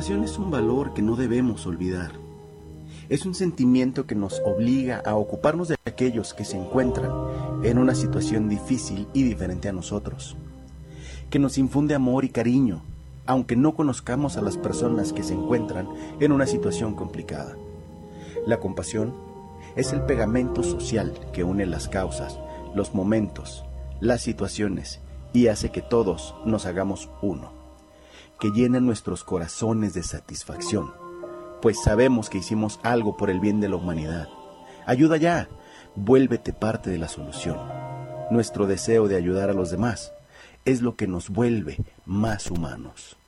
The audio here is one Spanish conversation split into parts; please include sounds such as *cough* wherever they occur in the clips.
Compasión es un valor que no debemos olvidar. Es un sentimiento que nos obliga a ocuparnos de aquellos que se encuentran en una situación difícil y diferente a nosotros, que nos infunde amor y cariño, aunque no conozcamos a las personas que se encuentran en una situación complicada. La compasión es el pegamento social que une las causas, los momentos, las situaciones y hace que todos nos hagamos uno, que llena nuestros corazones de satisfacción, pues sabemos que hicimos algo por el bien de la humanidad. Ayuda ya, vuélvete parte de la solución. Nuestro deseo de ayudar a los demás es lo que nos vuelve más humanos.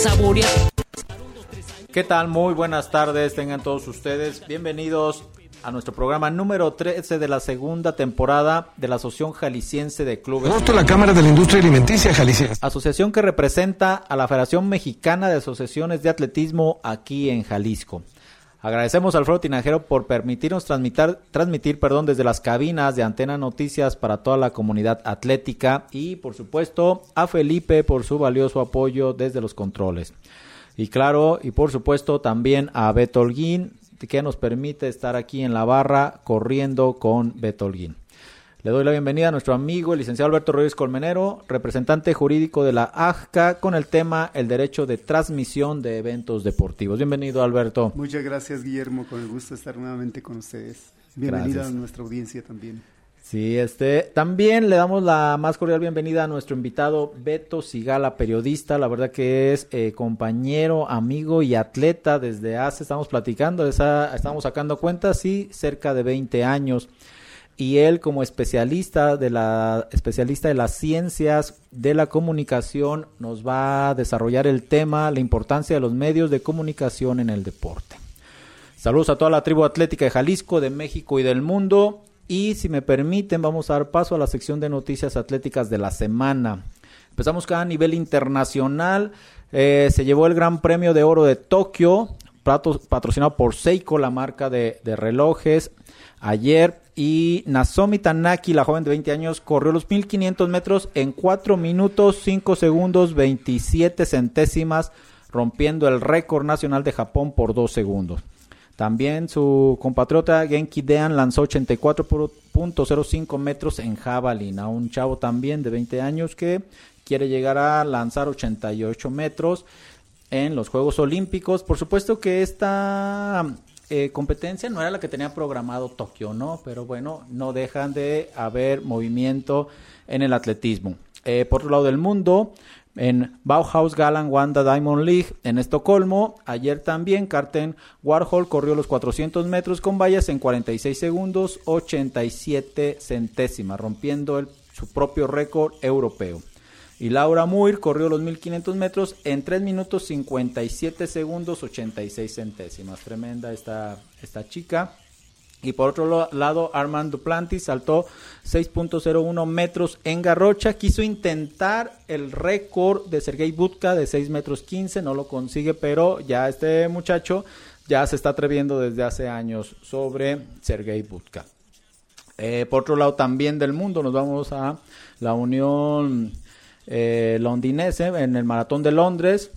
Saborear. ¿Qué tal? Muy buenas tardes, tengan todos ustedes. Bienvenidos a nuestro programa número 13 de la segunda temporada de la Asociación Jalisciense de Clubes. Agosto, la Cámara de la Industria Alimenticia Jalisciense. Asociación que representa a la Federación Mexicana de Asociaciones de Atletismo aquí en Jalisco. Agradecemos al Alfredo Tinajero por permitirnos transmitir, transmitir perdón, desde las cabinas de Antena Noticias para toda la comunidad atlética y por supuesto a Felipe por su valioso apoyo desde los controles. Y claro, y por supuesto también a Beto Holguín que nos permite estar aquí en la barra corriendo con Beto Holguín. Le doy la bienvenida a nuestro amigo, el licenciado Alberto Rodríguez Colmenero, representante jurídico de la AJCA, con el tema el derecho de transmisión de eventos deportivos. Bienvenido, Alberto. Muchas gracias, Guillermo, con el gusto de estar nuevamente con ustedes. Bienvenida Gracias. a nuestra audiencia también. Sí, este, también le damos la más cordial bienvenida a nuestro invitado Beto Sigala, periodista, la verdad que es eh, compañero, amigo y atleta desde hace, estamos platicando, esa, estamos sacando cuentas, sí, cerca de 20 años. Y él como especialista de la especialista de las ciencias de la comunicación nos va a desarrollar el tema, la importancia de los medios de comunicación en el deporte. Saludos a toda la tribu atlética de Jalisco, de México y del mundo. Y si me permiten, vamos a dar paso a la sección de noticias atléticas de la semana. Empezamos cada nivel internacional. Eh, se llevó el Gran Premio de Oro de Tokio, patrocinado por Seiko, la marca de, de relojes, ayer. Y Nasomi Tanaki, la joven de 20 años, corrió los 1500 metros en 4 minutos, 5 segundos, 27 centésimas, rompiendo el récord nacional de Japón por 2 segundos. También su compatriota Genki Dean lanzó 84.05 metros en jabalín a un chavo también de 20 años que quiere llegar a lanzar 88 metros en los Juegos Olímpicos. Por supuesto que esta eh, competencia no era la que tenía programado Tokio, ¿no? Pero bueno, no dejan de haber movimiento en el atletismo. Eh, por otro lado del mundo, en Bauhaus Galan Wanda Diamond League en Estocolmo. Ayer también Carten Warhol corrió los 400 metros con vallas en 46 segundos 87 centésimas, rompiendo el- su propio récord europeo. Y Laura Muir corrió los 1500 metros en 3 minutos 57 segundos 86 centésimas. Tremenda esta, esta chica. Y por otro lado, Armand Duplantis saltó 6.01 metros en garrocha. Quiso intentar el récord de Sergei Budka de 6 metros 15. No lo consigue, pero ya este muchacho ya se está atreviendo desde hace años sobre Sergei Budka. Eh, por otro lado, también del mundo, nos vamos a la Unión eh, Londinense en el Maratón de Londres.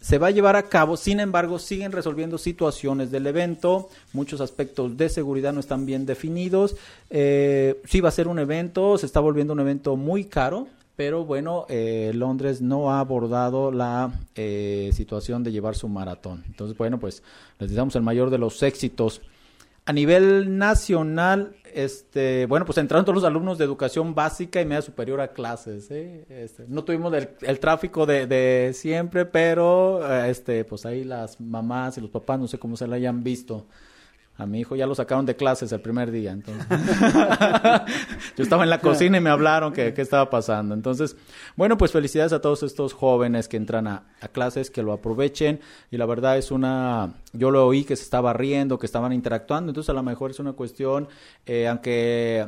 Se va a llevar a cabo, sin embargo, siguen resolviendo situaciones del evento. Muchos aspectos de seguridad no están bien definidos. Eh, sí va a ser un evento, se está volviendo un evento muy caro, pero bueno, eh, Londres no ha abordado la eh, situación de llevar su maratón. Entonces, bueno, pues les deseamos el mayor de los éxitos. A nivel nacional, este, bueno, pues entraron todos los alumnos de educación básica y media superior a clases. ¿eh? Este, no tuvimos el, el tráfico de, de, siempre, pero eh, este, pues ahí las mamás y los papás, no sé cómo se la hayan visto. A mi hijo ya lo sacaron de clases el primer día, entonces. *laughs* Yo estaba en la cocina y me hablaron que qué estaba pasando. Entonces, bueno, pues felicidades a todos estos jóvenes que entran a, clases, que lo aprovechen. Y la verdad es una, yo lo oí que se estaba riendo, que estaban interactuando. Entonces, a lo mejor es una cuestión, eh, aunque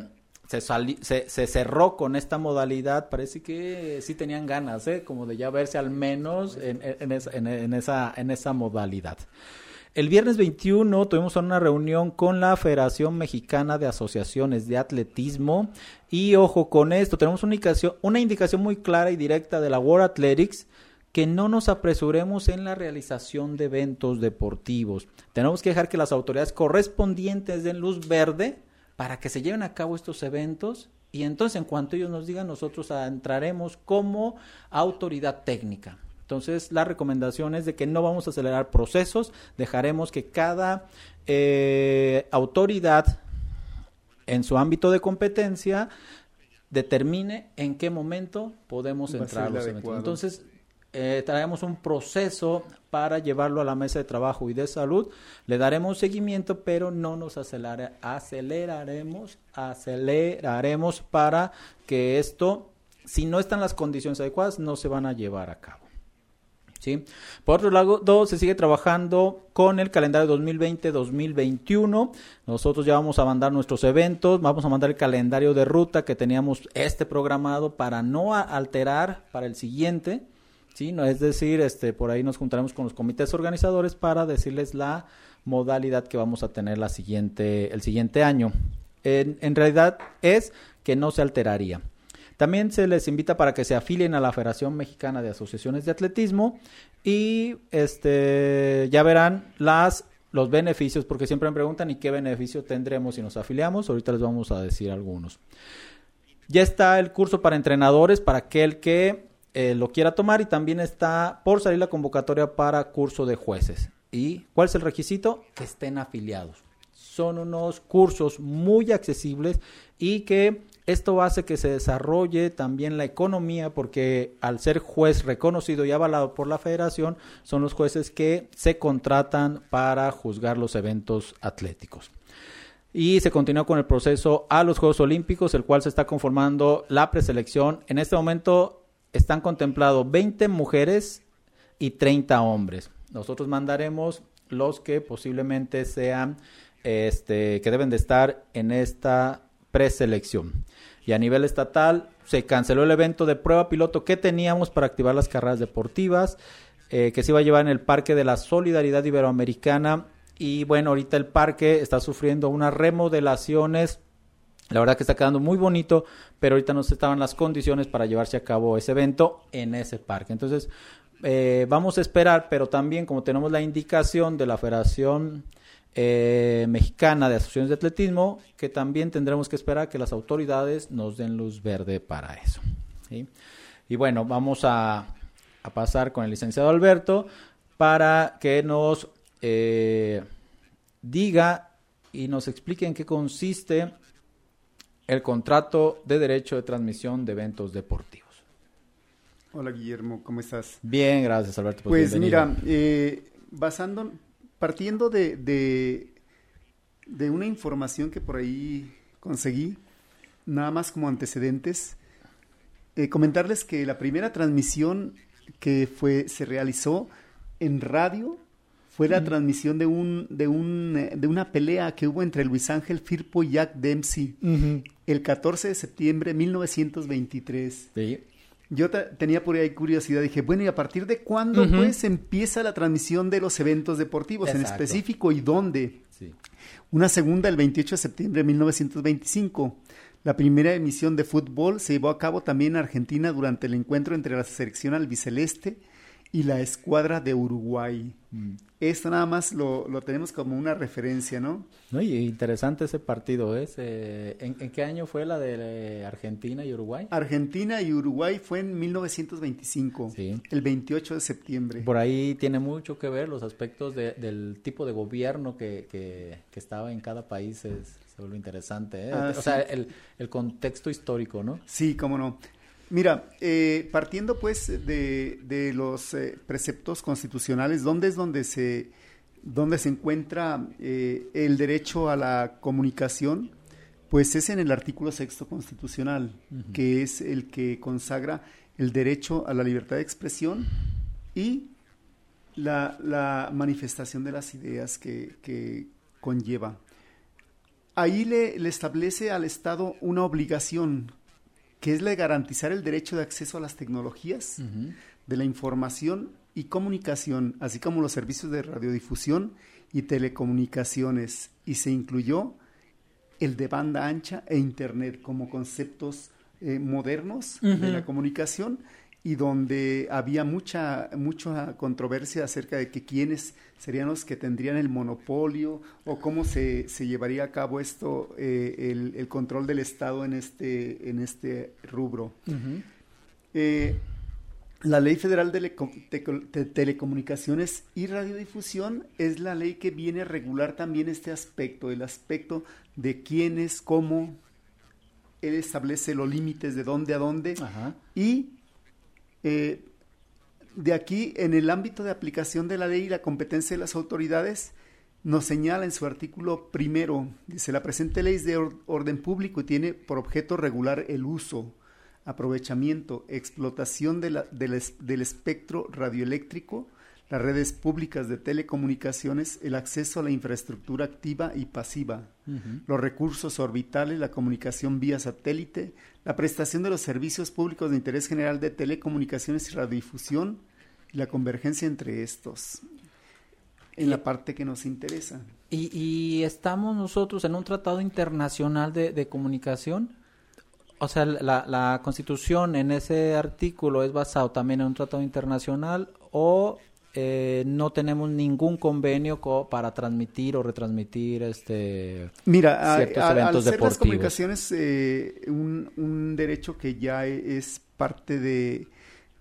se, sali, se, cerró con esta modalidad, parece que sí tenían ganas, ¿eh? como de ya verse al menos en, en, esa, en esa, en esa modalidad. El viernes 21 tuvimos una reunión con la Federación Mexicana de Asociaciones de Atletismo y ojo con esto, tenemos una indicación, una indicación muy clara y directa de la World Athletics que no nos apresuremos en la realización de eventos deportivos. Tenemos que dejar que las autoridades correspondientes den luz verde para que se lleven a cabo estos eventos y entonces en cuanto ellos nos digan nosotros entraremos como autoridad técnica. Entonces, la recomendación es de que no vamos a acelerar procesos, dejaremos que cada eh, autoridad en su ámbito de competencia determine en qué momento podemos entrar a los eventos. Entonces, eh, traemos un proceso para llevarlo a la mesa de trabajo y de salud. Le daremos seguimiento, pero no nos acelera, aceleraremos, aceleraremos para que esto, si no están las condiciones adecuadas, no se van a llevar a cabo. ¿Sí? Por otro lado, se sigue trabajando con el calendario 2020-2021. Nosotros ya vamos a mandar nuestros eventos, vamos a mandar el calendario de ruta que teníamos este programado para no alterar para el siguiente. ¿sí? No, es decir, este, por ahí nos juntaremos con los comités organizadores para decirles la modalidad que vamos a tener la siguiente, el siguiente año. En, en realidad es que no se alteraría. También se les invita para que se afilien a la Federación Mexicana de Asociaciones de Atletismo y este ya verán las los beneficios, porque siempre me preguntan y qué beneficio tendremos si nos afiliamos. Ahorita les vamos a decir algunos. Ya está el curso para entrenadores para aquel que eh, lo quiera tomar y también está por salir la convocatoria para curso de jueces. ¿Y cuál es el requisito? Que estén afiliados. Son unos cursos muy accesibles y que esto hace que se desarrolle también la economía porque al ser juez reconocido y avalado por la federación, son los jueces que se contratan para juzgar los eventos atléticos. Y se continúa con el proceso a los Juegos Olímpicos, el cual se está conformando la preselección. En este momento están contemplados 20 mujeres y 30 hombres. Nosotros mandaremos los que posiblemente sean, este, que deben de estar en esta preselección. Y a nivel estatal se canceló el evento de prueba piloto que teníamos para activar las carreras deportivas, eh, que se iba a llevar en el Parque de la Solidaridad Iberoamericana. Y bueno, ahorita el parque está sufriendo unas remodelaciones. La verdad que está quedando muy bonito, pero ahorita no se estaban las condiciones para llevarse a cabo ese evento en ese parque. Entonces, eh, vamos a esperar, pero también como tenemos la indicación de la Federación eh, mexicana de asociaciones de atletismo, que también tendremos que esperar que las autoridades nos den luz verde para eso. ¿sí? Y bueno, vamos a, a, pasar con el licenciado Alberto para que nos eh, diga y nos explique en qué consiste el contrato de derecho de transmisión de eventos deportivos. Hola Guillermo, ¿cómo estás? Bien, gracias Alberto. Pues, pues mira, eh, basando, partiendo de, de, de, una información que por ahí conseguí, nada más como antecedentes, eh, comentarles que la primera transmisión que fue, se realizó en radio fue la transmisión de un, de un de una pelea que hubo entre Luis Ángel Firpo y Jack Dempsey el 14 de septiembre de 1923. Sí. Yo tenía por ahí curiosidad, dije, bueno, ¿y a partir de cuándo pues empieza la transmisión de los eventos deportivos en específico y dónde? Una segunda el 28 de septiembre de 1925. La primera emisión de fútbol se llevó a cabo también en Argentina durante el encuentro entre la selección albiceleste y la escuadra de Uruguay. Mm. Esto nada más lo, lo, tenemos como una referencia, ¿no? no y interesante ese partido, ¿es? ¿eh? ¿en, qué año fue la de Argentina y Uruguay? Argentina y Uruguay fue en 1925, el 28 de septiembre. Por ahí tiene mucho que ver los aspectos de, del tipo de gobierno que, que, que estaba en cada país, es, se vuelve interesante, ¿eh? Ah, o sea, el, el contexto histórico, ¿no? Sí, cómo no. Mira, eh, partiendo pues de, de los eh, preceptos constitucionales, ¿dónde es donde se, donde se encuentra eh, el derecho a la comunicación? Pues es en el artículo sexto constitucional, que es el que consagra el derecho a la libertad de expresión y la, la manifestación de las ideas que, que conlleva. Ahí le, le, establece al Estado una obligación que es la de garantizar el derecho de acceso a las tecnologías, de la información y comunicación, así como los servicios de radiodifusión y telecomunicaciones, y se incluyó el de banda ancha e Internet como conceptos eh, modernos de la comunicación y donde había mucha, mucha controversia acerca de que quiénes serían los que tendrían el monopolio o cómo se, se llevaría a cabo esto, eh, el, el, control del Estado en este, en este rubro. Eh, la Ley Federal de, Telecomunicaciones y Radiodifusión es la ley que viene a regular también este aspecto, el aspecto de quiénes, cómo, él establece los límites de dónde a dónde y eh, de aquí, en el ámbito de aplicación de la ley y la competencia de las autoridades, nos señala en su artículo primero, dice, la presente ley es de orden público y tiene por objeto regular el uso, aprovechamiento, explotación del espectro radioeléctrico, las redes públicas de telecomunicaciones, el acceso a la infraestructura activa y pasiva, los recursos orbitales, la comunicación vía satélite, la prestación de los servicios públicos de interés general de telecomunicaciones y radiodifusión y la convergencia entre estos en la parte que nos interesa. ¿Y, estamos nosotros en un tratado internacional de, comunicación? O sea, la, la, Constitución en ese artículo es basado también en un tratado internacional o eh, no tenemos ningún convenio para transmitir o retransmitir este Mira, ciertos eventos al deportivos. las comunicaciones eh, un, derecho que ya es parte de,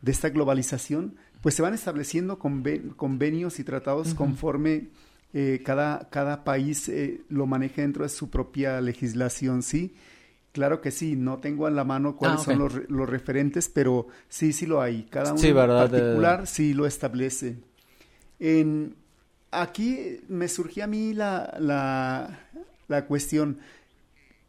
esta globalización, pues se van estableciendo convenios y tratados conforme eh, cada, cada país lo maneja dentro de su propia legislación, ¿sí? Claro que sí, no tengo en la mano cuáles ah, son los, los, referentes, pero sí, sí lo hay. Cada uno en particular sí lo establece. En, aquí me surgía a mí la, la, la, cuestión,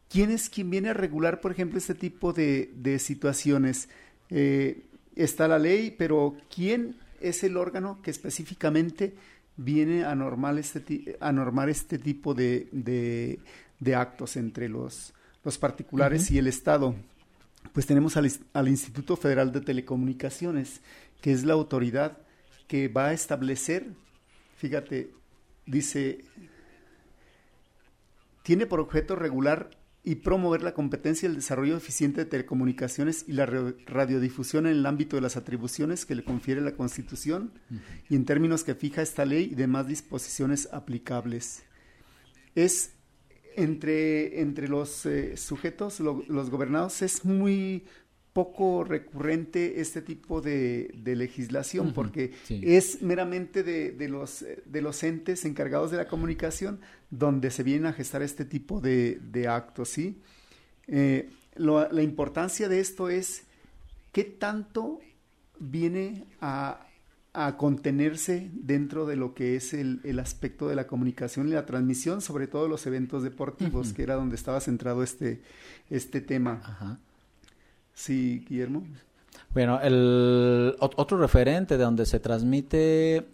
¿quién es quien viene a regular, por ejemplo, este tipo de, de situaciones? Eh, está la ley, pero ¿quién es el órgano que específicamente viene a, normal este, a normar este tipo de, de, de actos entre los los particulares y el Estado. Pues tenemos al, al, Instituto Federal de Telecomunicaciones, que es la autoridad que va a establecer, fíjate, dice, tiene por objeto regular y promover la competencia y el desarrollo eficiente de telecomunicaciones y la radiodifusión en el ámbito de las atribuciones que le confiere la Constitución y en términos que fija esta ley y demás disposiciones aplicables. Es entre, entre los eh, sujetos, los gobernados, es muy poco recurrente este tipo de, legislación porque es meramente de, los, de los entes encargados de la comunicación donde se vienen a gestar este tipo de, actos, ¿sí? Eh, la importancia de esto es qué tanto viene a, a contenerse dentro de lo que es el, el, aspecto de la comunicación y la transmisión, sobre todo los eventos deportivos, que era donde estaba centrado este, este tema. Ajá. Sí, Guillermo. Bueno, el otro referente de donde se transmite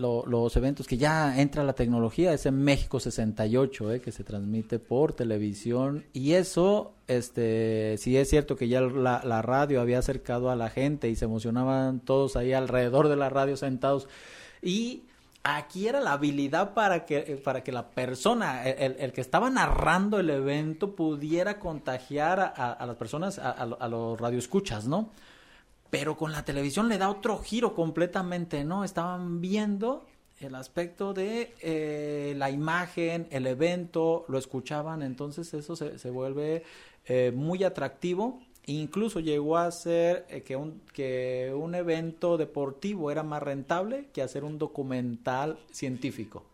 los eventos que ya entra la tecnología, es en México 68, eh, que se transmite por televisión. Y eso, este, sí es cierto que ya la, radio había acercado a la gente y se emocionaban todos ahí alrededor de la radio sentados. Y aquí era la habilidad para que, para que la persona, el, el que estaba narrando el evento, pudiera contagiar a, las personas, a, los radioescuchas, ¿no? Pero con la televisión le da otro giro completamente, ¿no? Estaban viendo el aspecto de eh, la imagen, el evento, lo escuchaban, entonces eso se, se vuelve eh, muy atractivo Incluso llegó a ser eh, que, un, que un evento deportivo era más rentable que hacer un documental científico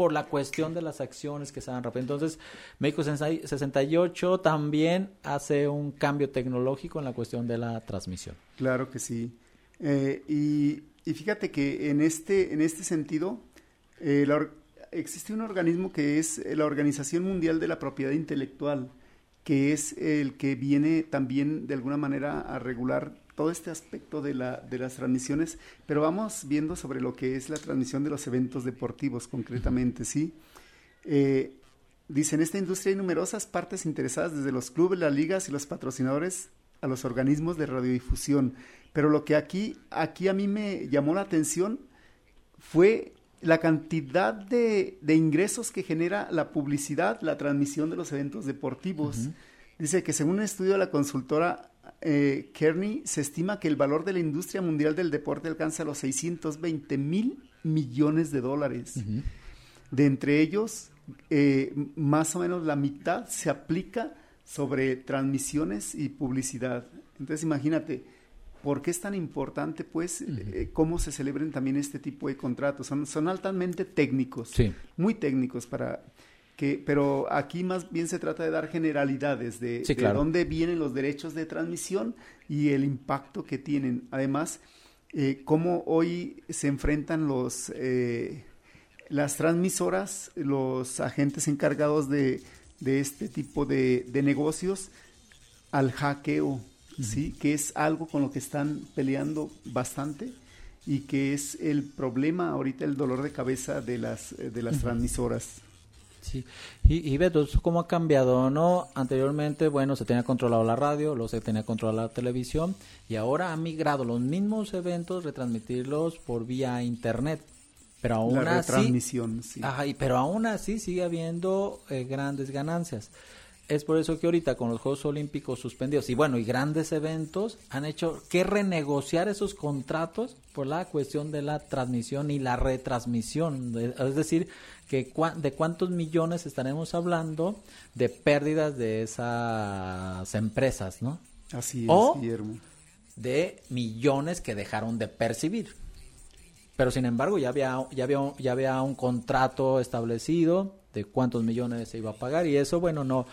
por la cuestión de las acciones que se dan rápido. Entonces, México 68 también hace un cambio tecnológico en la cuestión de la transmisión. Claro que sí. Eh, y, y, fíjate que en este, en este sentido, eh, existe un organismo que es la Organización Mundial de la Propiedad Intelectual que es el que viene también de alguna manera a regular todo este aspecto de, la, de las transmisiones, pero vamos viendo sobre lo que es la transmisión de los eventos deportivos concretamente, ¿sí? Eh, dice, en esta industria hay numerosas partes interesadas, desde los clubes, las ligas y los patrocinadores a los organismos de radiodifusión, pero lo que aquí, aquí a mí me llamó la atención fue la cantidad de, de, ingresos que genera la publicidad, la transmisión de los eventos deportivos. Dice que según un estudio de la consultora eh, Kearney, se estima que el valor de la industria mundial del deporte alcanza los 620 mil millones de dólares. De entre ellos, eh, más o menos la mitad se aplica sobre transmisiones y publicidad. Entonces, imagínate, ¿Por qué es tan importante, pues, eh, cómo se celebren también este tipo de contratos? Son, son altamente técnicos, muy técnicos para que, pero aquí más bien se trata de dar generalidades de, dónde vienen los derechos de transmisión y el impacto que tienen. Además, eh, cómo hoy se enfrentan los eh, las transmisoras, los agentes encargados de, de este tipo de, de negocios al hackeo ¿sí? Que es algo con lo que están peleando bastante y que es el problema ahorita, el dolor de cabeza de las, eh, de las transmisoras. Sí, y, y Beto, ¿cómo ha cambiado? no Anteriormente, bueno, se tenía controlado la radio, luego se tenía controlado la televisión y ahora han migrado los mismos eventos, retransmitirlos por vía internet. Pero aún la así, sí. Ajá, pero aún así sigue habiendo eh, grandes ganancias es por eso que ahorita con los Juegos Olímpicos suspendidos y bueno, y grandes eventos han hecho que renegociar esos contratos por la cuestión de la transmisión y la retransmisión. es decir, que de cuántos millones estaremos hablando de pérdidas de esas empresas, ¿no? Así es, o Guillermo. De millones que dejaron de percibir. Pero sin embargo, ya había, ya había, ya había un contrato establecido de cuántos millones se iba a pagar y eso, bueno, no,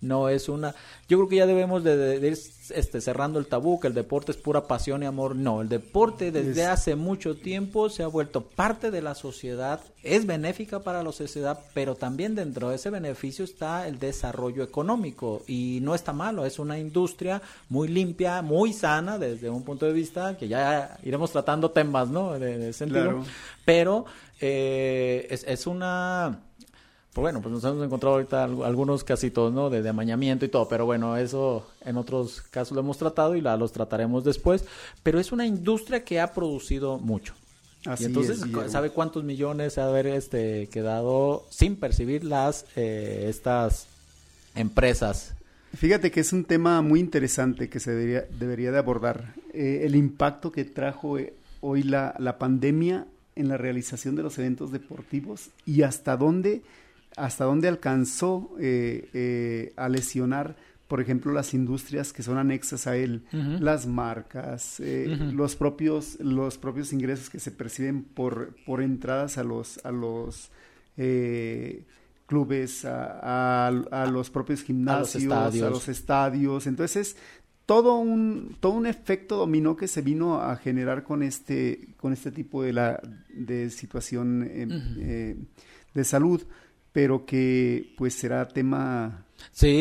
no es una yo creo que ya debemos de, ir este cerrando el tabú que el deporte es pura pasión y amor. No el deporte desde hace mucho tiempo se ha vuelto parte de la sociedad es benéfica para la sociedad pero también dentro de ese beneficio está el desarrollo económico. Y no está malo es una industria muy limpia muy sana desde un punto de vista que ya iremos tratando temas no de, sentido. Pero eh, es, es una bueno, pues nos hemos encontrado ahorita algunos casitos, ¿no? De, amañamiento y todo, pero bueno, eso en otros casos lo hemos tratado y la, los trataremos después. Pero es una industria que ha producido mucho. Así y entonces, ¿sabe cuántos millones se ha haber este, quedado sin percibir las eh, estas empresas? Fíjate que es un tema muy interesante que se debería, debería de abordar. Eh, el impacto que trajo eh, hoy la, la pandemia en la realización de los eventos deportivos y hasta dónde hasta dónde alcanzó eh, eh, a lesionar, por ejemplo, las industrias que son anexas a él, las marcas, eh, los propios los propios ingresos que se perciben por por entradas a los a los clubes, a, a, los propios gimnasios, a los, estadios. Entonces, todo un, todo un efecto dominó que se vino a generar con este, con este tipo de, la, de situación de salud pero que pues será tema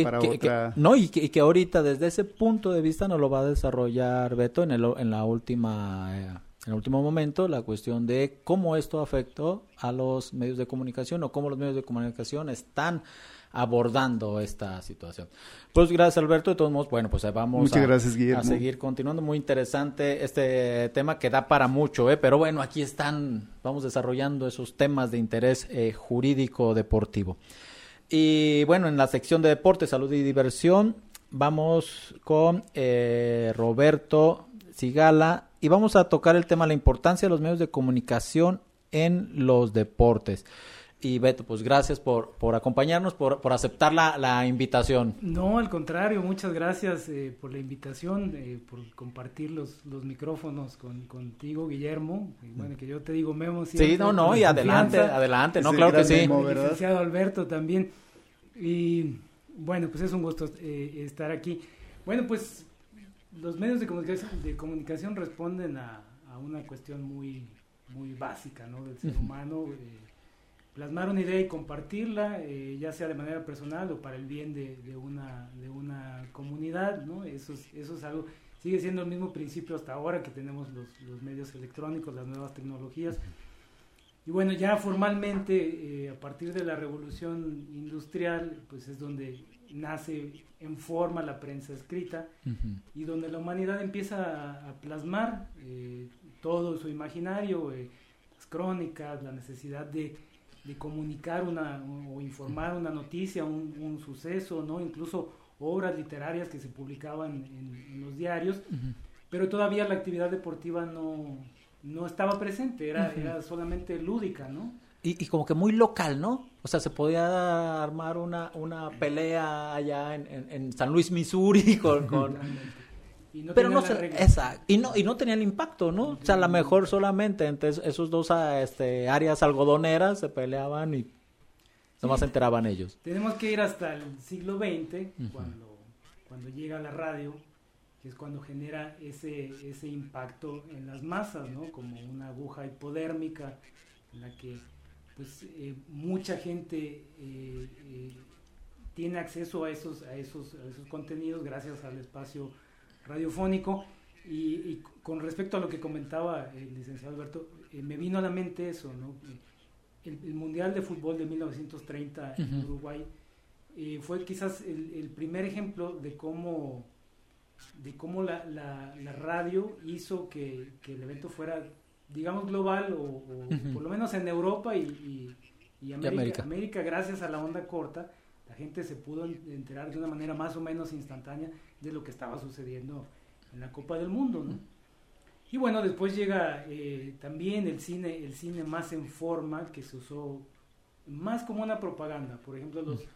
para otra... no, y que, que, ahorita desde ese punto de vista nos lo va a desarrollar Beto en, el, en la última... Eh, en el último momento la cuestión de cómo esto afectó a los medios de comunicación o cómo los medios de comunicación están abordando esta situación. Pues gracias Alberto, de todos modos, bueno, pues vamos a, gracias, a, seguir continuando. Muy interesante este tema que da para mucho, ¿eh? pero bueno, aquí están, vamos desarrollando esos temas de interés eh, jurídico deportivo. Y bueno, en la sección de deporte, salud y diversión, vamos con eh, Roberto Sigala y vamos a tocar el tema de la importancia de los medios de comunicación en los deportes. Y Beto, pues gracias por, por acompañarnos, por, por aceptar la, la, invitación. No, al contrario, muchas gracias eh, por la invitación, eh, por compartir los, los micrófonos con, contigo, Guillermo. bueno, que yo te digo Memo. Sí, no, no, y adelante, adelante, no, claro que sí. licenciado Alberto también. Y bueno, pues es un gusto eh, estar aquí. Bueno, pues los medios de comunicación, de comunicación responden a, a una cuestión muy, muy básica, ¿no? Del ser humano plasmar una idea y compartirla, eh, ya sea de manera personal o para el bien de, de, una, de una comunidad, ¿no? Eso es, eso es algo, sigue siendo el mismo principio hasta ahora que tenemos los, los medios electrónicos, las nuevas tecnologías. Y bueno, ya formalmente, eh, a partir de la revolución industrial, pues es donde nace en forma la prensa escrita y donde la humanidad empieza a, plasmar eh, todo su imaginario, las crónicas, la necesidad de de comunicar una o informar una noticia, un, suceso, ¿no? Incluso obras literarias que se publicaban en, los diarios, pero todavía la actividad deportiva no, no estaba presente, era, era solamente lúdica, ¿no? Y, y, como que muy local, ¿no? O sea, se podía armar una, una pelea allá en, en, San Luis, Missouri, *laughs* con, con, pero no exacto, y no y no tenían impacto no o sea a lo mejor solamente entre esos dos ah, este, áreas algodoneras se peleaban y nomás se enteraban ellos. Tenemos que ir hasta el siglo XX cuando cuando llega la radio que es cuando genera ese ese impacto en las masas no como una aguja hipodérmica en la que pues eh, mucha gente eh, eh, tiene acceso a esos a esos a esos contenidos gracias al espacio radiofónico. Y, con respecto a lo que comentaba el licenciado Alberto, eh, me vino a la mente eso, ¿no? El, Mundial de Fútbol de 1930 en Uruguay eh, fue quizás el, primer ejemplo de cómo, de cómo la, la, radio hizo que, el evento fuera, digamos, global o, por lo menos en Europa y, América, América, gracias a la onda corta, la gente se pudo enterar de una manera más o menos instantánea de lo que estaba sucediendo en la Copa del Mundo, ¿no? Y bueno, después llega eh, también el cine, el cine más en forma, que se usó más como una propaganda. Por ejemplo, los,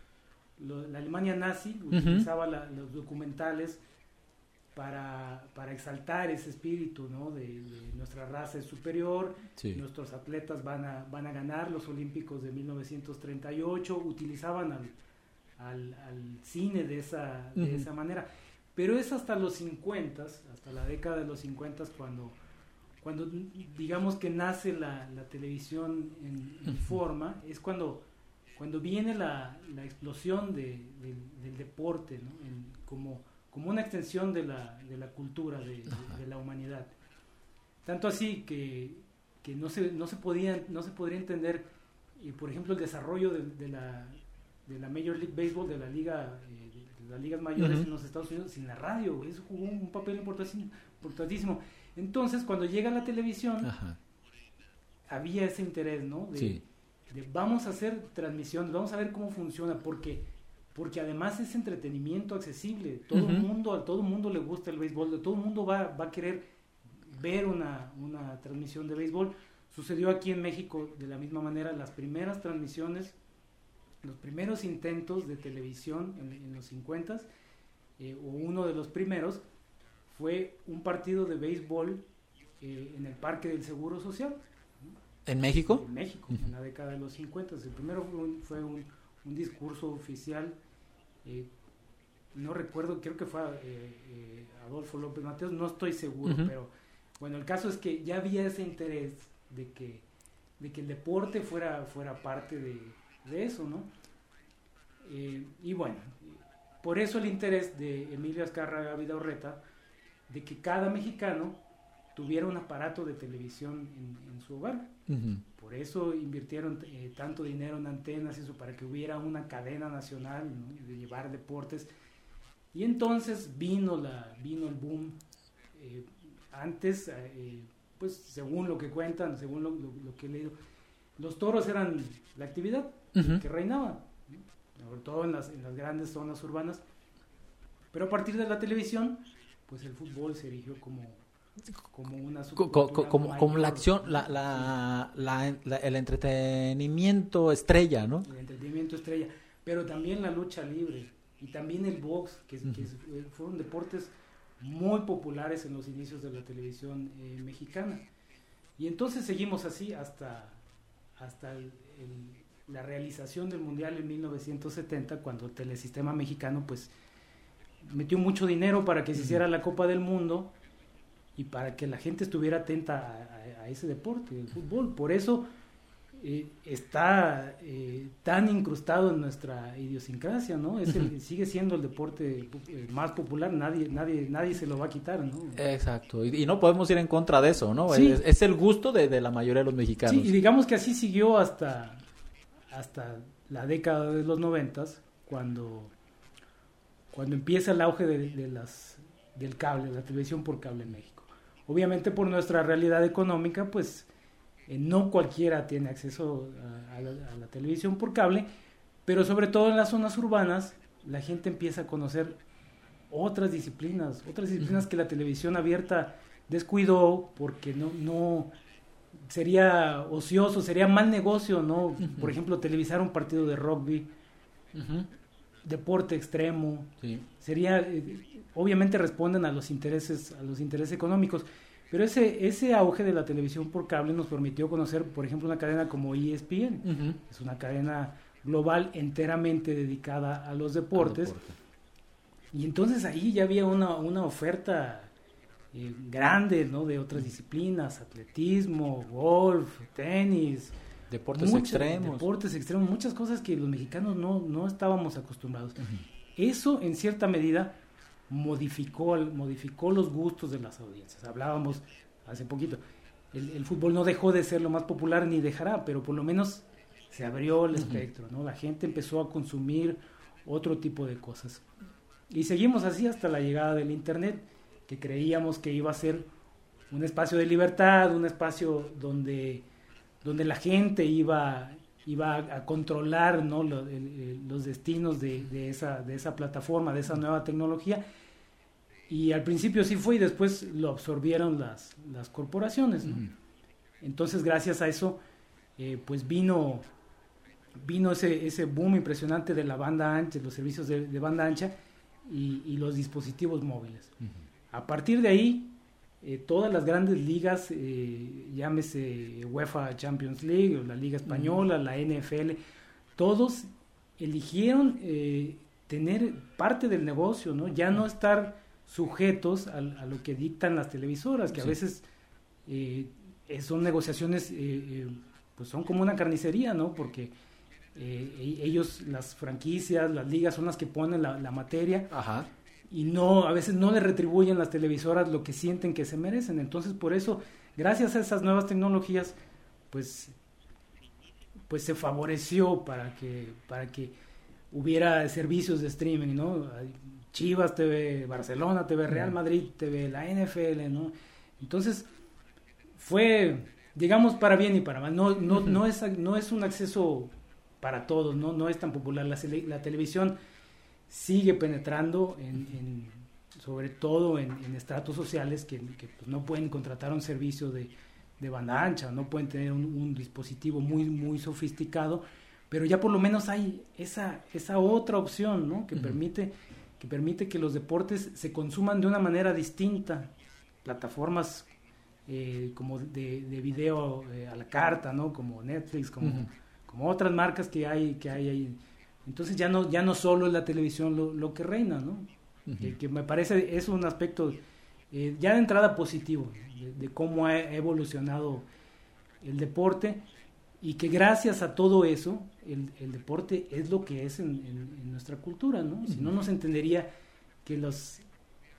la Alemania nazi utilizaba los documentales para, para, exaltar ese espíritu, ¿no? De, nuestra raza es superior, nuestros atletas van a, van a ganar los Olímpicos de 1938, utilizaban al, al, al cine de esa, de esa manera. Pero es hasta los 50, hasta la década de los 50 cuando, cuando digamos que nace la, la televisión en, forma, es cuando, cuando viene la, la explosión de, del deporte, ¿no? como, como una extensión de la, de la cultura, de, la humanidad. Tanto así que, que no, se, no, se podía, no se podría entender, y por ejemplo, el desarrollo de, la, de la Major League Baseball, de la liga eh, las ligas mayores en los Estados Unidos sin la radio, eso jugó un papel importantísimo. Entonces, cuando llega la televisión, había ese interés, ¿no? De, vamos a hacer transmisión, vamos a ver cómo funciona, porque porque además es entretenimiento accesible, todo el mundo, a todo el mundo le gusta el béisbol, todo el mundo va, va a querer ver una, una transmisión de béisbol. Sucedió aquí en México de la misma manera, las primeras transmisiones los primeros intentos de televisión en, los 50 eh, o uno de los primeros fue un partido de béisbol eh, en el Parque del Seguro Social. ¿En México? En México, en la década de los 50. El primero fue un, discurso oficial, eh, no recuerdo, creo que fue Adolfo López Mateos, no estoy seguro, pero bueno, el caso es que ya había ese interés de que, de que el deporte fuera, fuera parte de, de eso, ¿no? Eh, y bueno, por eso el interés de Emilio Azcárraga Vidaurreta de que cada mexicano tuviera un aparato de televisión en, su hogar. Por eso invirtieron eh, tanto dinero en antenas eso, para que hubiera una cadena nacional de llevar deportes. Y entonces vino, la, vino el boom. Eh, antes, eh, pues según lo que cuentan, según lo, que he leído, los toros eran la actividad que reinaba, sobre todo en las, en las grandes zonas urbanas. Pero a partir de la televisión, pues el fútbol se erigió como como una como, como, la acción la, la, la, el entretenimiento estrella no el entretenimiento estrella pero también la lucha libre y también el box que, fueron deportes muy populares en los inicios de la televisión eh, mexicana. Y entonces seguimos así hasta hasta la realización del mundial en 1970 cuando el telesistema mexicano pues metió mucho dinero para que se hiciera la Copa del Mundo y para que la gente estuviera atenta a, ese deporte, el fútbol. Por eso eh, está eh, tan incrustado en nuestra idiosincrasia, ¿no? Es el, sigue siendo el deporte eh, más popular, nadie, nadie, nadie se lo va a quitar, ¿no? Exacto, y, no podemos ir en contra de eso, ¿no? Es, el gusto de, la mayoría de los mexicanos. Sí, y digamos que así siguió hasta, hasta la década de los noventas, cuando, cuando empieza el auge de, las, del cable, la televisión por cable en México. Obviamente por nuestra realidad económica, pues eh, no cualquiera tiene acceso a, la, televisión por cable, pero sobre todo en las zonas urbanas la gente empieza a conocer otras disciplinas, otras disciplinas que la televisión abierta descuidó porque no, no sería ocioso, sería mal negocio, ¿no? Por ejemplo, televisar un partido de rugby, deporte extremo, sería eh, obviamente responden a los intereses, a los intereses económicos. Pero ese, ese auge de la televisión por cable nos permitió conocer, por ejemplo, una cadena como ESPN. Es una cadena global enteramente dedicada a los deportes. Y entonces ahí ya había una, una oferta eh, grande, ¿no? De otras disciplinas, atletismo, golf, tenis. Deportes extremos. Deportes extremos, muchas cosas que los mexicanos no, no estábamos acostumbrados. Eso, en cierta medida, modificó, modificó los gustos de las audiencias. Hablábamos hace poquito, el, fútbol no dejó de ser lo más popular ni dejará, pero por lo menos se abrió el espectro, ¿no? La gente empezó a consumir otro tipo de cosas. Y seguimos así hasta la llegada del Internet, que creíamos que iba a ser un espacio de libertad, un espacio donde, donde la gente iba, iba a controlar ¿no? los, destinos de, esa, de esa plataforma, de esa nueva tecnología. Y al principio sí fue y después lo absorbieron las, las corporaciones. Entonces, gracias a eso, eh, pues vino, vino ese, ese boom impresionante de la banda ancha, los servicios de, banda ancha y, los dispositivos móviles. A partir de ahí, eh, todas las grandes ligas, eh, llámese UEFA Champions League, la Liga Española, la NFL, todos eligieron tener parte del negocio, ¿no? Ya no estar sujetos a, lo que dictan las televisoras, que a veces eh, son negociaciones, eh, eh, pues son como una carnicería, ¿no? Porque e, ellos, las franquicias, las ligas son las que ponen la, materia. Y no, a veces no le retribuyen las televisoras lo que sienten que se merecen. Entonces, por eso, gracias a esas nuevas tecnologías, pues, pues se favoreció para que, para que hubiera servicios de streaming, ¿no? Chivas TV, Barcelona TV, Real Madrid TV, la NFL, ¿no? Entonces, fue, digamos, para bien y para mal. No, no, no, es, no es un acceso para todos, no, no es tan popular. La, la televisión sigue penetrando, en, sobre todo en, estratos sociales que, pues, no pueden contratar un servicio de, de banda ancha, no pueden tener un, dispositivo muy, muy sofisticado, pero ya por lo menos hay esa, esa otra opción, ¿no? Que permite que permite que los deportes se consuman de una manera distinta. Plataformas eh, como de, de video eh, a la carta, ¿no? Como Netflix, como, como otras marcas que hay, que hay ahí. Entonces ya no, ya no solo es la televisión lo, lo que reina, ¿no? que, me parece es un aspecto eh, ya de entrada positivo de, cómo ha evolucionado el deporte y que gracias a todo eso el, el deporte es lo que es en, en, nuestra cultura, ¿no? Si no, nos entendería que los,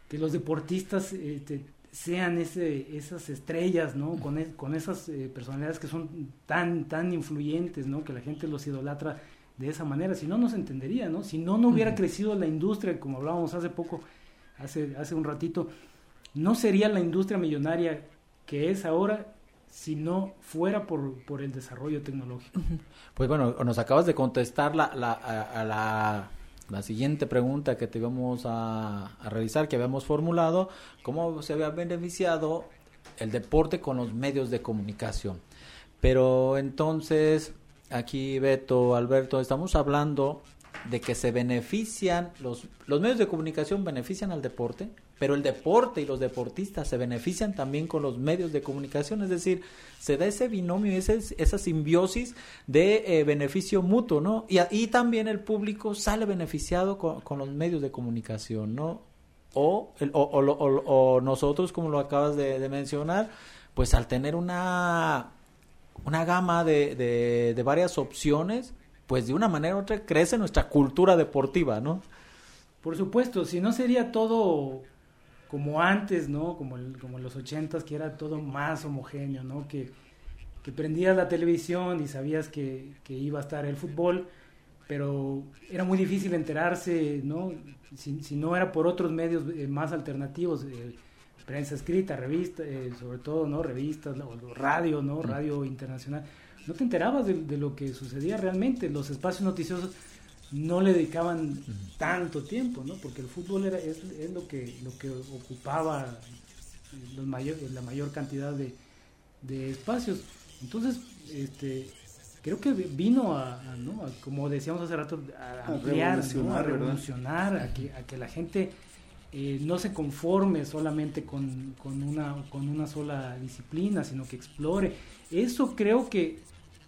que los deportistas este, sean ese, esas estrellas, ¿no? Con, e, con esas eh, personalidades que son tan, tan influyentes, ¿no? Que la gente los idolatra de esa manera. Si no, no se entendería, ¿no? Si no, no hubiera crecido la industria, como hablábamos hace poco, hace, hace un ratito, no sería la industria millonaria que es ahora si no fuera por, por el desarrollo tecnológico. Pues bueno, nos acabas de contestar la, la, a, la, la siguiente pregunta que te íbamos a, a realizar, que habíamos formulado, cómo se había beneficiado el deporte con los medios de comunicación. Pero entonces, aquí Beto, Alberto, estamos hablando de que se benefician, los, los medios de comunicación benefician al deporte, pero el deporte y los deportistas se benefician también con los medios de comunicación, es decir, se da ese binomio, ese, esa simbiosis de eh, beneficio mutuo, ¿no? Y, y, también el público sale beneficiado con, con los medios de comunicación, ¿no? O, el, o, o, nosotros, como lo acabas de, mencionar, pues al tener una, una gama de, de, varias opciones, pues de una manera u otra crece nuestra cultura deportiva, ¿no? Por supuesto, si no sería todo como antes, ¿no? Como, el, como los ochentas, que era todo más homogéneo, ¿no? Que, que prendías la televisión y sabías que, que, iba a estar el fútbol, pero era muy difícil enterarse, ¿no? Si, si no era por otros medios eh, más alternativos, eh, prensa escrita, revista, eh, sobre todo, ¿no? Revistas, o radio, ¿no? Radio internacional. No te enterabas de, de lo que sucedía realmente. Los espacios noticiosos no le dedicaban tanto tiempo, ¿no? Porque el fútbol era, es, es lo, que, lo que ocupaba los mayor, la mayor cantidad de, de espacios. Entonces, este, creo que vino a, a, ¿no? a como decíamos hace rato, a ampliar, a revolucionar, ¿no? a, revolucionar a, que, a que la gente eh, no se conforme solamente con, con, una, con una sola disciplina, sino que explore. Eso creo que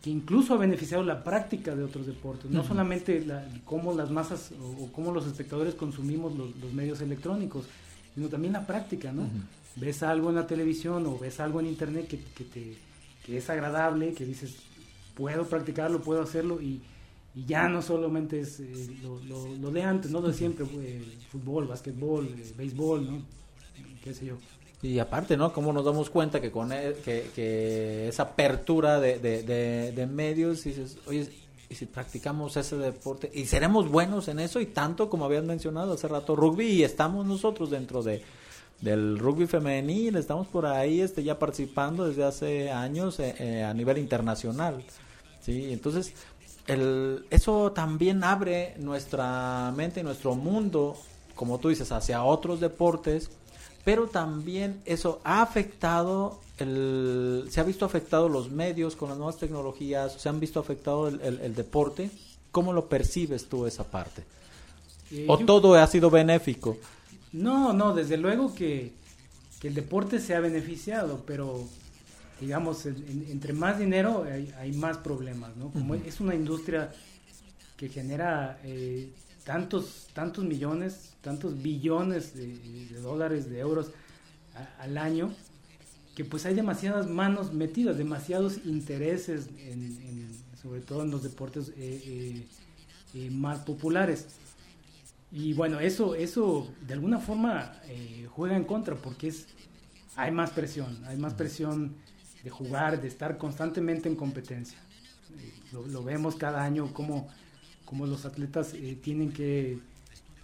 que incluso ha beneficiado la práctica de otros deportes, no uh -huh. solamente la, cómo las masas o, o, cómo los espectadores consumimos los, los, medios electrónicos, sino también la práctica, ¿no? Uh -huh. Ves algo en la televisión o ves algo en internet que, que, te, que es agradable, que dices, puedo practicarlo, puedo hacerlo y, y ya no solamente es eh, lo, de antes, no lo de siempre, fútbol, básquetbol, eh, béisbol, ¿no? qué sé yo. Y aparte, ¿no? Cómo nos damos cuenta que con el, que, que, esa apertura de, de, de, medios, dices, oye, y si practicamos ese deporte, y seremos buenos en eso, y tanto como habían mencionado hace rato, rugby, y estamos nosotros dentro de del rugby femenil, estamos por ahí este ya participando desde hace años eh, a nivel internacional. Sí, entonces el, eso también abre nuestra mente y nuestro mundo, como tú dices, hacia otros deportes pero también eso ha afectado el, se ha visto afectado los medios con las nuevas tecnologías, se han visto afectado el, el, el deporte. ¿Cómo lo percibes tú esa parte? Eh, ¿O yo, todo ha sido benéfico? No, no, desde luego que, que el deporte se ha beneficiado, pero digamos, en, entre más dinero hay, hay, más problemas, ¿no? Como uh -huh. es una industria que genera eh, tantos, tantos millones, tantos billones de, de dólares, de euros a, al año, que pues hay demasiadas manos metidas, demasiados intereses, en, en, sobre todo en los deportes eh, eh, eh, más populares. Y bueno, eso, eso de alguna forma eh, juega en contra porque es, hay más presión, hay más presión de jugar, de estar constantemente en competencia. Eh, lo, lo, vemos cada año como como los atletas eh, tienen que,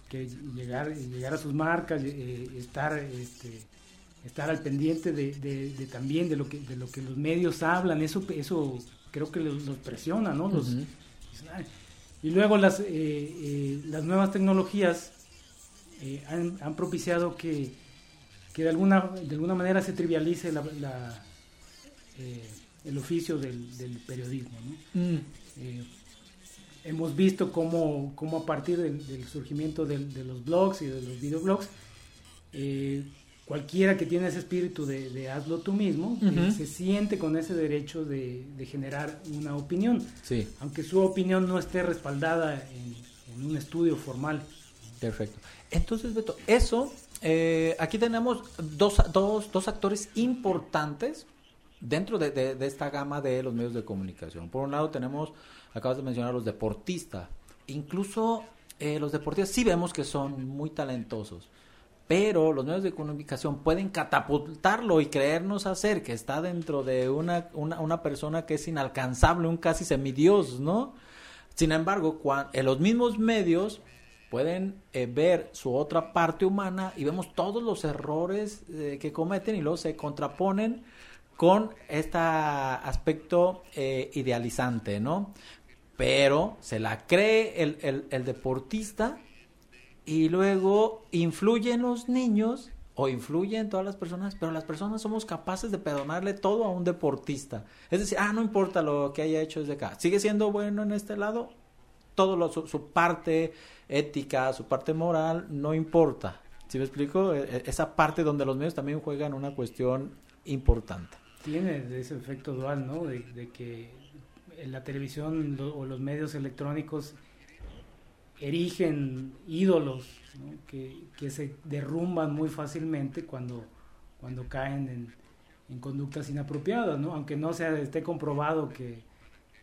que, llegar, llegar a sus marcas, eh, estar, este, estar al pendiente de, de, de, también de lo, que, de lo que los medios hablan, eso, eso creo que los, los presiona, ¿no? Los, uh -huh. Y luego las, eh, las nuevas tecnologías han, han, propiciado que, que de, alguna, de alguna manera se trivialice la, la el oficio del, del periodismo, ¿no? Mm hemos visto cómo, cómo a partir del, del surgimiento de, de, los blogs y de los videoblogs, eh, cualquiera que tiene ese espíritu de, de hazlo tú mismo, uh -huh. eh, se siente con ese derecho de, de generar una opinión, sí. aunque su opinión no esté respaldada en, en un estudio formal. Perfecto. Entonces, Beto, eso, eh, aquí tenemos dos, dos, dos actores importantes dentro de, de, esta gama de los medios de comunicación. Por un lado tenemos acabas de mencionar los deportistas. Incluso eh, los deportistas sí vemos que son muy talentosos, pero los medios de comunicación pueden catapultarlo y creernos hacer que está dentro de una, una, una persona que es inalcanzable, un casi semidios, ¿no? Sin embargo, en los mismos medios pueden eh, ver su otra parte humana y vemos todos los errores eh, que cometen y luego se contraponen con este aspecto eh, idealizante, ¿no? Pero se la cree el, el, el deportista y luego influye en los niños o influye en todas las personas, pero las personas somos capaces de perdonarle todo a un deportista. Es decir, ah, no importa lo que haya hecho desde acá, sigue siendo bueno en este lado, todo lo, su, parte ética, su parte moral, no importa. ¿Sí me explico? E, e, esa parte donde los medios también juegan una cuestión importante. Tiene ese efecto dual, ¿no? De, que la televisión o los medios electrónicos erigen ídolos que, que, se derrumban muy fácilmente cuando, cuando caen en, en conductas inapropiadas, ¿no? aunque no sea, esté comprobado que,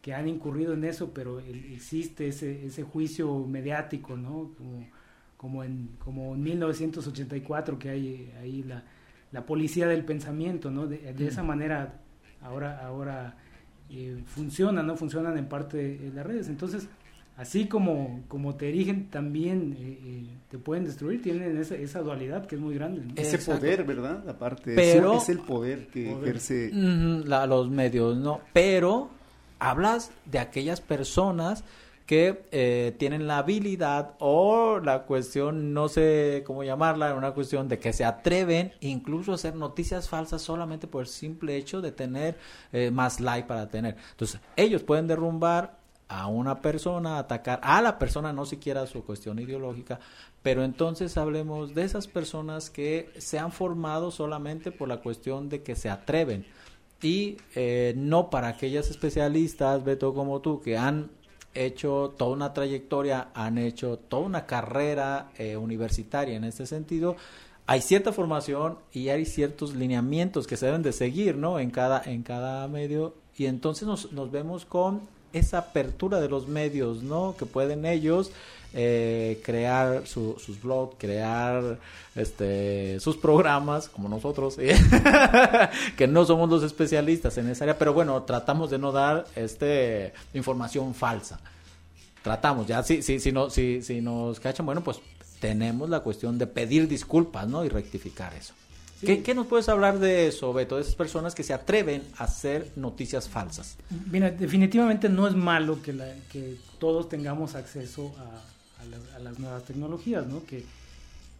que han incurrido en eso, pero existe ese, ese juicio mediático, ¿no? como, como, en, como en 1984 que hay ahí la, la policía del pensamiento, ¿no? de, de esa manera ahora, ahora eh, funciona, ¿no? funcionan en parte de las redes. Entonces, así como, como te erigen, también eh, eh, te pueden destruir, tienen esa, esa dualidad que es muy grande. Ese poder, ¿verdad? Aparte, Pero, es el poder que ejerce. los medios, ¿no? Pero hablas de aquellas personas que eh, tienen la habilidad o la cuestión, no sé cómo llamarla, una cuestión de que se atreven incluso a hacer noticias falsas solamente por el simple hecho de tener más like para tener. Entonces, ellos pueden derrumbar a una persona, atacar a la persona, no siquiera su cuestión ideológica, pero entonces hablemos de esas personas que se han formado solamente por la cuestión de que se atreven y eh, no para aquellas especialistas, Beto, como tú, que han hecho toda una trayectoria, han hecho toda una carrera eh, universitaria en este sentido, hay cierta formación y hay ciertos lineamientos que se deben de seguir, ¿no? En cada, en cada medio y entonces nos, nos vemos con esa apertura de los medios, ¿no? Que pueden ellos eh, crear sus blogs, crear este, sus programas, como nosotros, *laughs* que no somos los especialistas en esa área, pero bueno, tratamos de no dar este, información falsa. Tratamos, ya si, si, si, no, si, si nos cachan, bueno, pues tenemos la cuestión de pedir disculpas, ¿no? Y rectificar eso. ¿Qué, nos puedes hablar de eso, Beto? De esas personas que se atreven a hacer noticias falsas. Mira, definitivamente no es malo que, que todos tengamos acceso a, las nuevas tecnologías, ¿no? Que,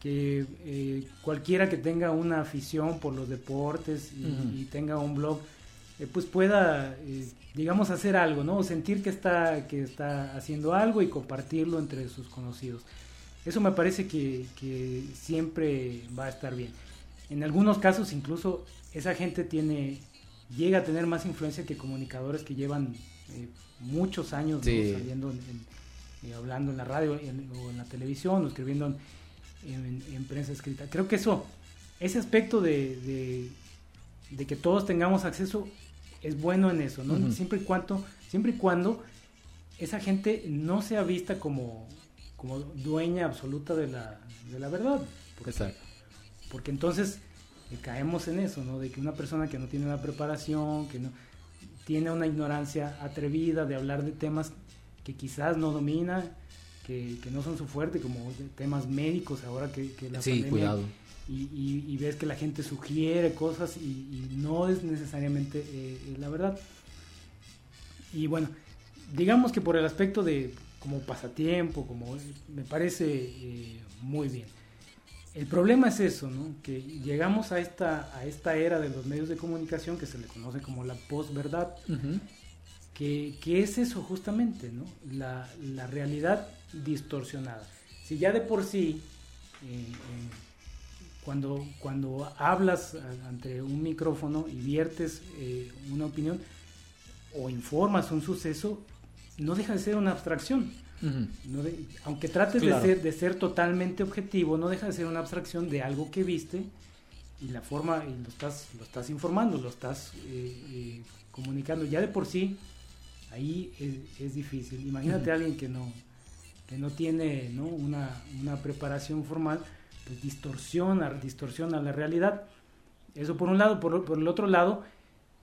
que eh, cualquiera que tenga una afición por los deportes y, tenga un blog, eh, pues pueda, eh, digamos, hacer algo, ¿no? sentir que está, que está haciendo algo y compartirlo entre sus conocidos. Eso me parece que, que siempre va a estar bien. En algunos casos incluso esa gente tiene llega a tener más influencia que comunicadores que llevan eh, muchos años saliendo, eh, hablando en la radio o en la televisión o escribiendo en, prensa escrita. Creo que eso, ese aspecto de, de, que todos tengamos acceso es bueno en eso, ¿no? Siempre y cuando, siempre y cuando esa gente no sea vista como, como dueña absoluta de la, de la verdad. Exacto porque entonces eh, caemos en eso, ¿no? De que una persona que no tiene una preparación, que no tiene una ignorancia atrevida de hablar de temas que quizás no domina, que, no son su fuerte, como temas médicos ahora que, la sí, cuidado. Y, ves que la gente sugiere cosas y, no es necesariamente eh, eh, la verdad. Y bueno, digamos que por el aspecto de como pasatiempo, como me parece muy bien. El problema es eso, ¿no? Que llegamos a esta, a esta era de los medios de comunicación que se le conoce como la posverdad, que, es eso justamente, ¿no? La, realidad distorsionada. Si ya de por sí, eh, eh, cuando, cuando hablas ante un micrófono y viertes eh, una opinión o informas un suceso, no deja de ser una abstracción aunque trates de, ser, de ser totalmente objetivo, no deja de ser una abstracción de algo que viste y la forma, y lo estás, lo estás informando, lo estás eh, eh, comunicando. Ya de por sí, ahí es, difícil. Imagínate a alguien que no, que no tiene ¿no? Una, una, preparación formal, pues, distorsiona, distorsiona la realidad. Eso por un lado, por, por el otro lado,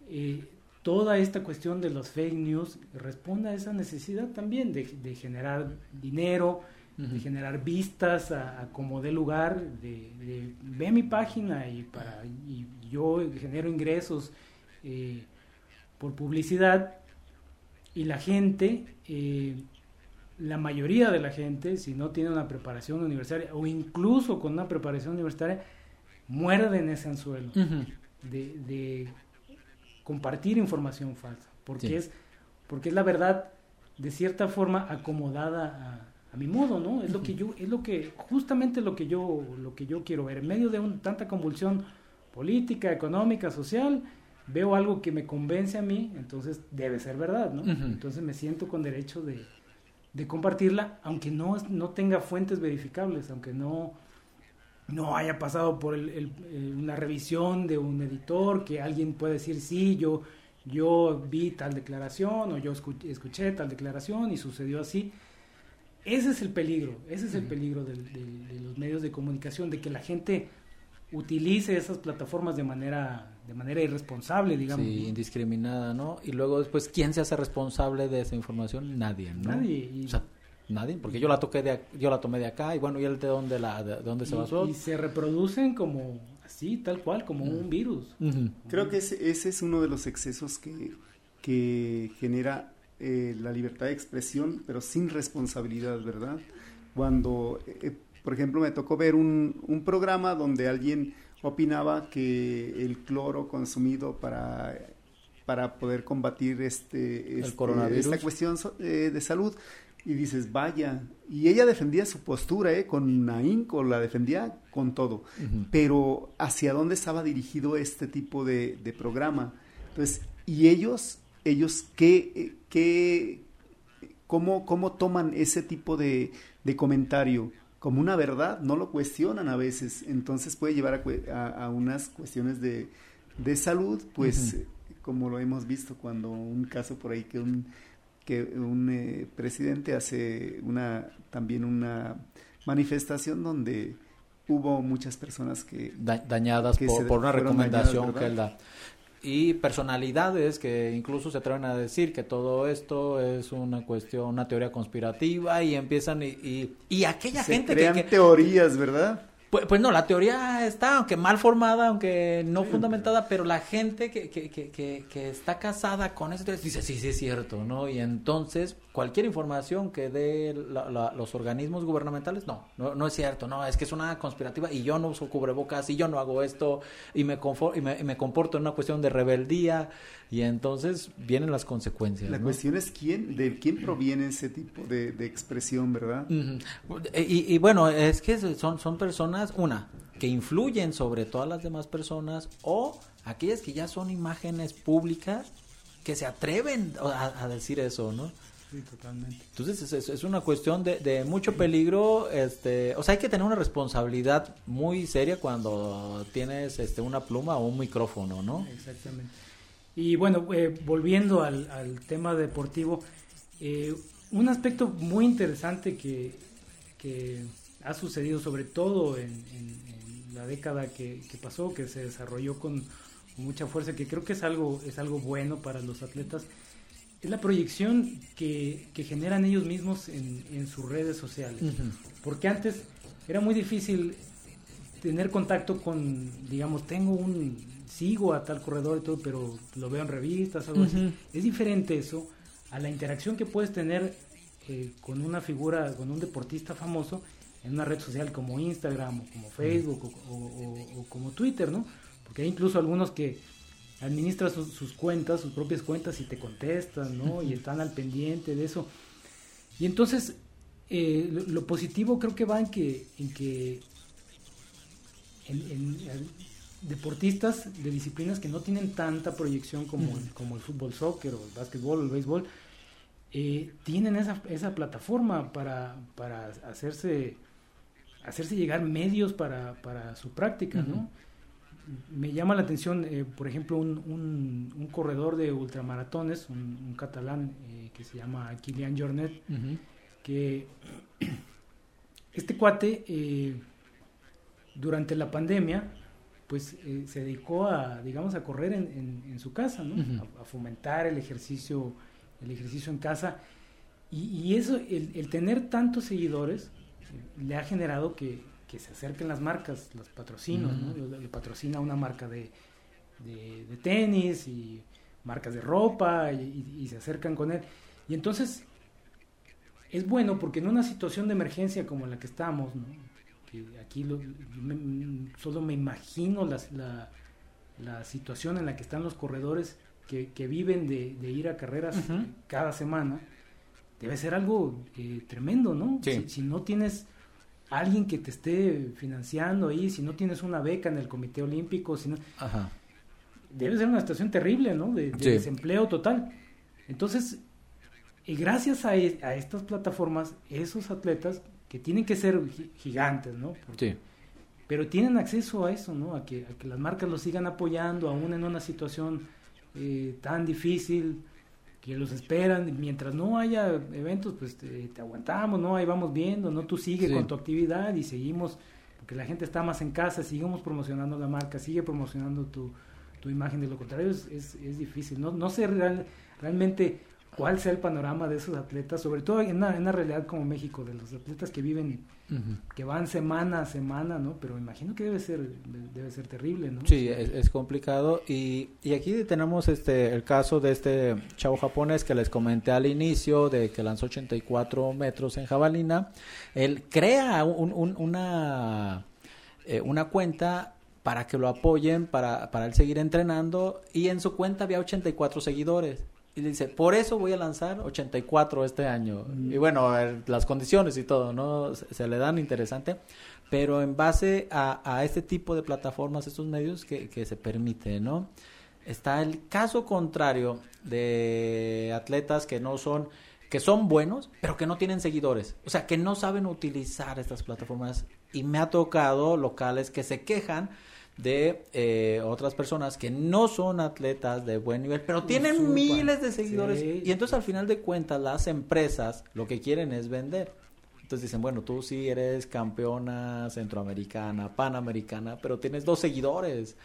eh, toda esta cuestión de los fake news responde a esa necesidad también de, de generar dinero, de generar vistas a, a como dé lugar, de, de, ve mi página y para y yo genero ingresos eh, por publicidad. Y la gente, eh, la mayoría de la gente, si no tiene una preparación universitaria o incluso con una preparación universitaria, muerde en ese anzuelo de, de, compartir información falsa, porque sí. es porque es la verdad de cierta forma acomodada a, a mi modo, ¿no? Es lo que yo, es lo que, justamente lo que yo, lo que yo quiero ver. En medio de un, tanta convulsión política, económica, social, veo algo que me convence a mí, entonces debe ser verdad, ¿no? Uh -huh. Entonces me siento con derecho de, de compartirla, aunque no, no tenga fuentes verificables, aunque no, no haya pasado por el, el, el, una revisión de un editor, que alguien puede decir, sí, yo, yo vi tal declaración o yo escuché, escuché tal declaración y sucedió así. Ese es el peligro, ese es el peligro de, de, de, los medios de comunicación, de que la gente utilice esas plataformas de manera de manera irresponsable, digamos. Sí, indiscriminada, ¿no? Y luego después, ¿quién se hace responsable de esa información? Nadie, ¿no? Nadie. Y... O sea, nadie, porque yo la toqué de, yo la tomé de acá y bueno, ¿y él de dónde la, de dónde se basó? Y, y se reproducen como así, tal cual, como uh -huh. un virus. Uh -huh. Creo que ese, ese, es uno de los excesos que, que genera eh, la libertad de expresión, pero sin responsabilidad, ¿verdad? Cuando, eh, por ejemplo, me tocó ver un, un programa donde alguien opinaba que el cloro consumido para, para poder combatir este, este esta cuestión eh, de salud y dices, vaya, y ella defendía su postura, ¿eh? con ahínco, la defendía con todo, uh -huh. pero ¿hacia dónde estaba dirigido este tipo de, de programa? Entonces, y ellos, ellos, ¿qué, qué, cómo, cómo toman ese tipo de, de comentario? como una verdad, no lo cuestionan a veces, entonces puede llevar a, a, a unas cuestiones de, de salud, pues uh -huh. como lo hemos visto cuando un caso por ahí que un, que un eh, presidente hace una también una manifestación donde hubo muchas personas que da, dañadas que por, por, una recomendación dañadas, que él da y personalidades que incluso se atreven a decir que todo esto es una cuestión, una teoría conspirativa y empiezan y, y, y aquella se gente crean que, que, teorías, ¿verdad? Pues, pues, no, la teoría está, aunque mal formada, aunque no sí. fundamentada, pero la gente que, que, que, que, está casada con eso dice, sí, sí es cierto, ¿no? Y entonces cualquier información que dé la, la, los organismos gubernamentales, no, no, no, es cierto, no, es que es una conspirativa y yo no uso cubrebocas y yo no hago esto y me, confort, y me, y me comporto en una cuestión de rebeldía y entonces vienen las consecuencias. La ¿no? cuestión es quién, de quién proviene ese tipo de, de expresión, ¿verdad? Uh -huh. y, y, bueno, es que son, son personas, una, que influyen sobre todas las demás personas o aquellas que ya son imágenes públicas que se atreven a, a decir eso, ¿no? Sí, totalmente. Entonces es, es una cuestión de, de, mucho peligro, este, o sea, hay que tener una responsabilidad muy seria cuando tienes este, una pluma o un micrófono, ¿no? Exactamente. Y bueno, eh, volviendo al, al, tema deportivo, eh, un aspecto muy interesante que, que, ha sucedido sobre todo en, en, en la década que, que, pasó, que se desarrolló con, mucha fuerza, que creo que es algo, es algo bueno para los atletas, es la proyección que, que generan ellos mismos en, en sus redes sociales. Uh -huh. Porque antes era muy difícil tener contacto con, digamos, tengo un, sigo a tal corredor y todo, pero lo veo en revistas, algo uh -huh. así. Es diferente eso a la interacción que puedes tener eh, con una figura, con un deportista famoso en una red social como Instagram o como Facebook uh -huh. o, o, o, como Twitter, ¿no? Porque hay incluso algunos que administran sus, sus cuentas, sus propias cuentas y te contestan, ¿no? Uh -huh. Y están al pendiente de eso. Y entonces, eh, lo, lo, positivo creo que va en que, en que en, en, deportistas de disciplinas que no tienen tanta proyección como, el, como el fútbol, soccer o el básquetbol o el béisbol, eh, tienen esa, esa plataforma para, para hacerse, hacerse llegar medios para, para su práctica, uh. Me llama la atención, eh, por ejemplo, un, un, un, corredor de ultramaratones, un, un catalán eh, que se llama Kilian Jornet, uh -huh. que *clears throat* este cuate durante la pandemia, pues eh, se dedicó a, digamos, a correr en, en, su casa, ¿no? a, fomentar el ejercicio, el ejercicio en casa. Y, y eso, el, el, tener tantos seguidores, eh, le ha generado que, que, se acerquen las marcas, los patrocinos, ¿no? Le, patrocina una marca de, de, de, tenis y marcas de ropa y, y, se acercan con él. Y entonces es bueno porque en una situación de emergencia como la que estamos, ¿no? Aquí solo me imagino la, la, situación en la que están los corredores que, que viven de, ir a carreras cada semana. Debe ser algo eh, tremendo, ¿no? Si, no tienes alguien que te esté financiando ahí, si no tienes una beca en el Comité Olímpico, si no... Debe ser una situación terrible, ¿no? De, desempleo total. Entonces, y gracias a, e, a, estas plataformas, esos atletas que tienen que ser gigantes, ¿no? sí. Pero tienen acceso a eso, ¿no? A que, a que las marcas los sigan apoyando aún en una situación eh, tan difícil que los esperan. Mientras no haya eventos, pues te, aguantamos, ¿no? Ahí vamos viendo, ¿no? Tú sigue con tu actividad y seguimos, porque la gente está más en casa, seguimos promocionando la marca, sigue promocionando tu, tu imagen. De lo contrario es, es, es difícil, ¿no? No sé real, realmente cuál sea el panorama de esos atletas, sobre todo en una, en una realidad como México, de los atletas que viven, que van semana a semana, ¿no? Pero imagino que debe ser, debe ser terrible, ¿no? Sí, es, complicado. Y, y, aquí tenemos este el caso de este chavo japonés que les comenté al inicio, de que lanzó 84 metros en jabalina. Él crea un, una, eh, una cuenta para que lo apoyen, para, para él seguir entrenando, y en su cuenta había 84 seguidores y dice, por eso voy a lanzar 84 este año. Y bueno, las condiciones y todo, ¿no? Se, le dan interesante. Pero en base a, a, este tipo de plataformas, estos medios que, que se permite, ¿no? Está el caso contrario de atletas que no son, que son buenos, pero que no tienen seguidores. O sea, que no saben utilizar estas plataformas. Y me ha tocado locales que se quejan de eh, otras personas que no son atletas de buen nivel, pero tienen miles de seguidores. Y entonces al final de cuentas las empresas lo que quieren es vender. Entonces dicen, bueno, tú sí eres campeona centroamericana, panamericana, pero tienes dos seguidores.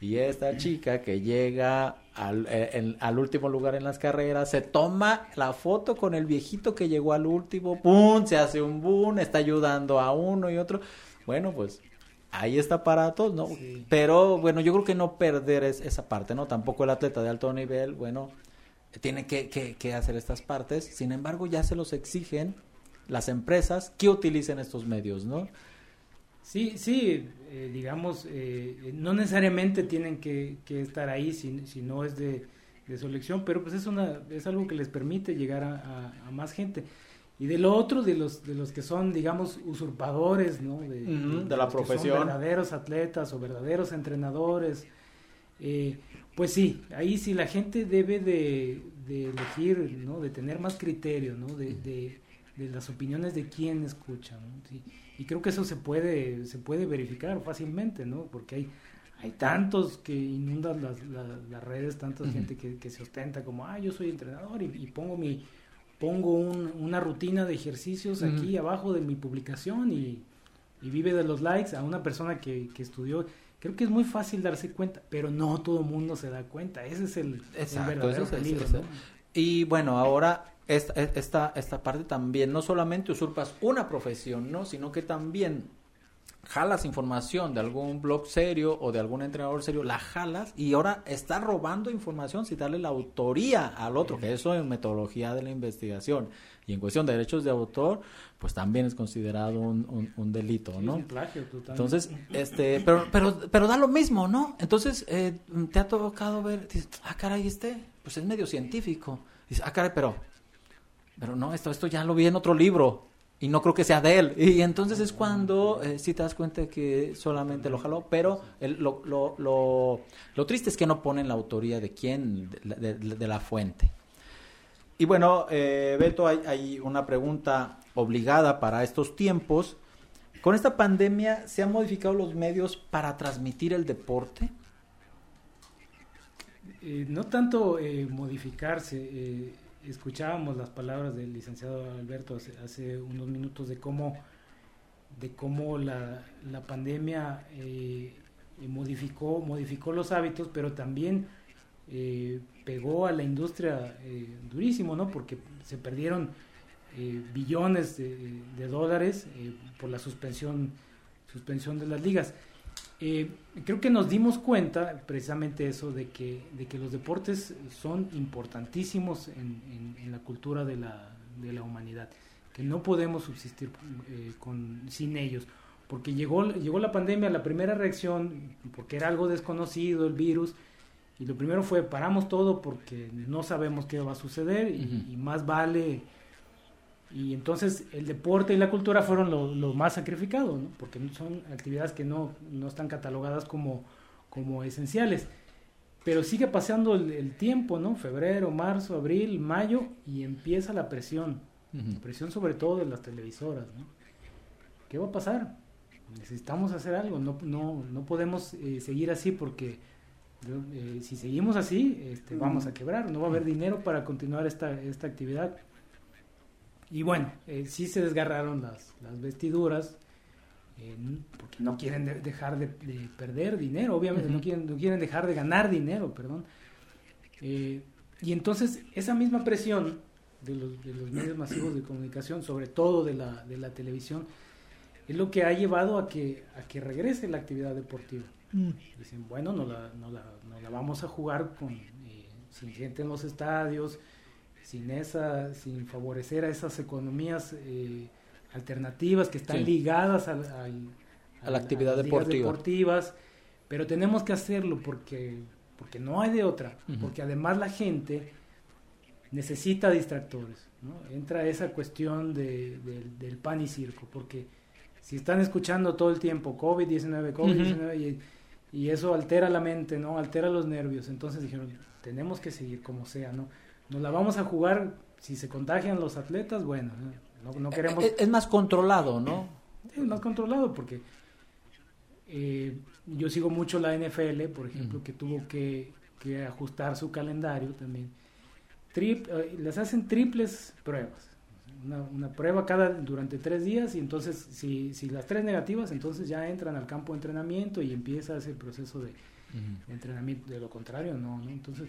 Y esta chica que llega al, eh, al, último lugar en las carreras, se toma la foto con el viejito que llegó al último, ¡pum! Se hace un boom, está ayudando a uno y otro. Bueno, pues ahí está para todos, ¿no? Pero bueno, yo creo que no perder es, esa parte, ¿no? Tampoco el atleta de alto nivel, bueno, tiene que, que, hacer estas partes. Sin embargo, ya se los exigen las empresas que utilicen estos medios, ¿no? Sí, sí, eh, digamos, eh, no necesariamente tienen que, estar ahí si, si no es de, de, su elección, pero pues es, una, es algo que les permite llegar a más gente. Y de lo otro, de los, de los que son, digamos, usurpadores, ¿no? De, de, la profesión. verdaderos atletas o verdaderos entrenadores. Eh, pues sí, ahí sí la gente debe de, elegir, ¿no? De tener más criterio, ¿no? De, de, las opiniones de quien escucha, ¿no? Y creo que eso se puede, se puede verificar fácilmente, ¿no? Porque hay, hay tantos que inundan las, las, redes, tanta gente que, que, se ostenta como, ah, yo soy entrenador y pongo mi pongo una rutina de ejercicios aquí abajo de mi publicación y, vive de los likes a una persona que, que, estudió. Creo que es muy fácil darse cuenta, pero no todo el mundo se da cuenta. Ese es el, verdadero peligro. Y bueno, ahora esta, esta, esta parte también, no solamente usurpas una profesión, ¿no? sino que también jalas información de algún blog serio o de algún entrenador serio, la jalas y ahora está robando información sin darle la autoría al otro, que eso en metodología de la investigación y en cuestión de derechos de autor, pues también es considerado un, un, delito, ¿no? Entonces, este, pero, pero, pero da lo mismo, ¿no? Entonces, eh, te ha tocado ver, dices, ah, caray, este, pues es medio científico. Dices, ah, caray, pero, pero no, esto, esto ya lo vi en otro libro y no creo que sea de él. Y entonces es cuando eh, sí te das cuenta que solamente lo jaló, pero lo, lo, lo, lo, triste es que no ponen la autoría de quién, de, la fuente. Y bueno, eh, Beto, hay, una pregunta obligada para estos tiempos. ¿Con esta pandemia se han modificado los medios para transmitir el deporte? Eh, no tanto eh, modificarse escuchábamos las palabras del licenciado Alberto hace, unos minutos de cómo de cómo la, la pandemia eh, modificó, modificó los hábitos, pero también eh, pegó a la industria eh, durísimo, ¿no? Porque se perdieron eh, billones de, de dólares por la suspensión, suspensión de las ligas. Eh, creo que nos dimos cuenta precisamente eso de que, de que los deportes son importantísimos en, en- en la cultura de la, de la humanidad, que no podemos subsistir eh, con, sin ellos, porque llegó, llegó la pandemia, la primera reacción, porque era algo desconocido, el virus, y lo primero fue paramos todo porque no sabemos qué va a suceder y, y más vale y entonces el deporte y la cultura fueron lo, lo más sacrificado, ¿no? porque son actividades que no, no están catalogadas como, como esenciales. Pero sigue pasando el, el tiempo, ¿no? Febrero, marzo, abril, mayo, y empieza la presión. Presión sobre todo de las televisoras, ¿no? ¿Qué va a pasar? Necesitamos hacer algo, no, no, no podemos eh, seguir así porque eh, si seguimos así, este, vamos a quebrar, no va a haber dinero para continuar esta, esta actividad. Y bueno, eh, sí se desgarraron las, las vestiduras, eh, porque no quieren de- dejar de, de perder dinero, obviamente, no, quieren, no quieren dejar de ganar dinero, perdón. Eh, y entonces esa misma presión de los, de los medios masivos de comunicación, sobre todo de la, de la televisión, es lo que ha llevado a que, a que regrese la actividad deportiva. Dicen, bueno, no la, no la, no la vamos a jugar con, eh, sin gente en los estadios, sin esa, sin favorecer a esas economías eh, alternativas que están Sí. ligadas al- al- A la actividad las deportiva. deportivas, pero tenemos que hacerlo porque, porque no hay de otra, porque además la gente necesita distractores, ¿no? Entra esa cuestión de, del- del pan y circo, porque si están escuchando todo el tiempo COVID-19, COVID-19, y, y eso altera la mente, ¿no? Altera los nervios, entonces dijeron, tenemos que seguir como sea, ¿no? Nos la vamos a jugar, si se contagian los atletas, bueno, no, no queremos... Es, es más controlado, ¿no? Sí, más controlado porque eh, yo sigo mucho la NFL, por ejemplo, Ujú. que tuvo que, que ajustar su calendario también. Trip- eh, les hacen triples pruebas. Una, una prueba cada durante tres días y entonces si, si las tres negativas, entonces ya entran al campo de entrenamiento y empieza ese proceso de, de entrenamiento. De lo contrario, no, ¿no? Entonces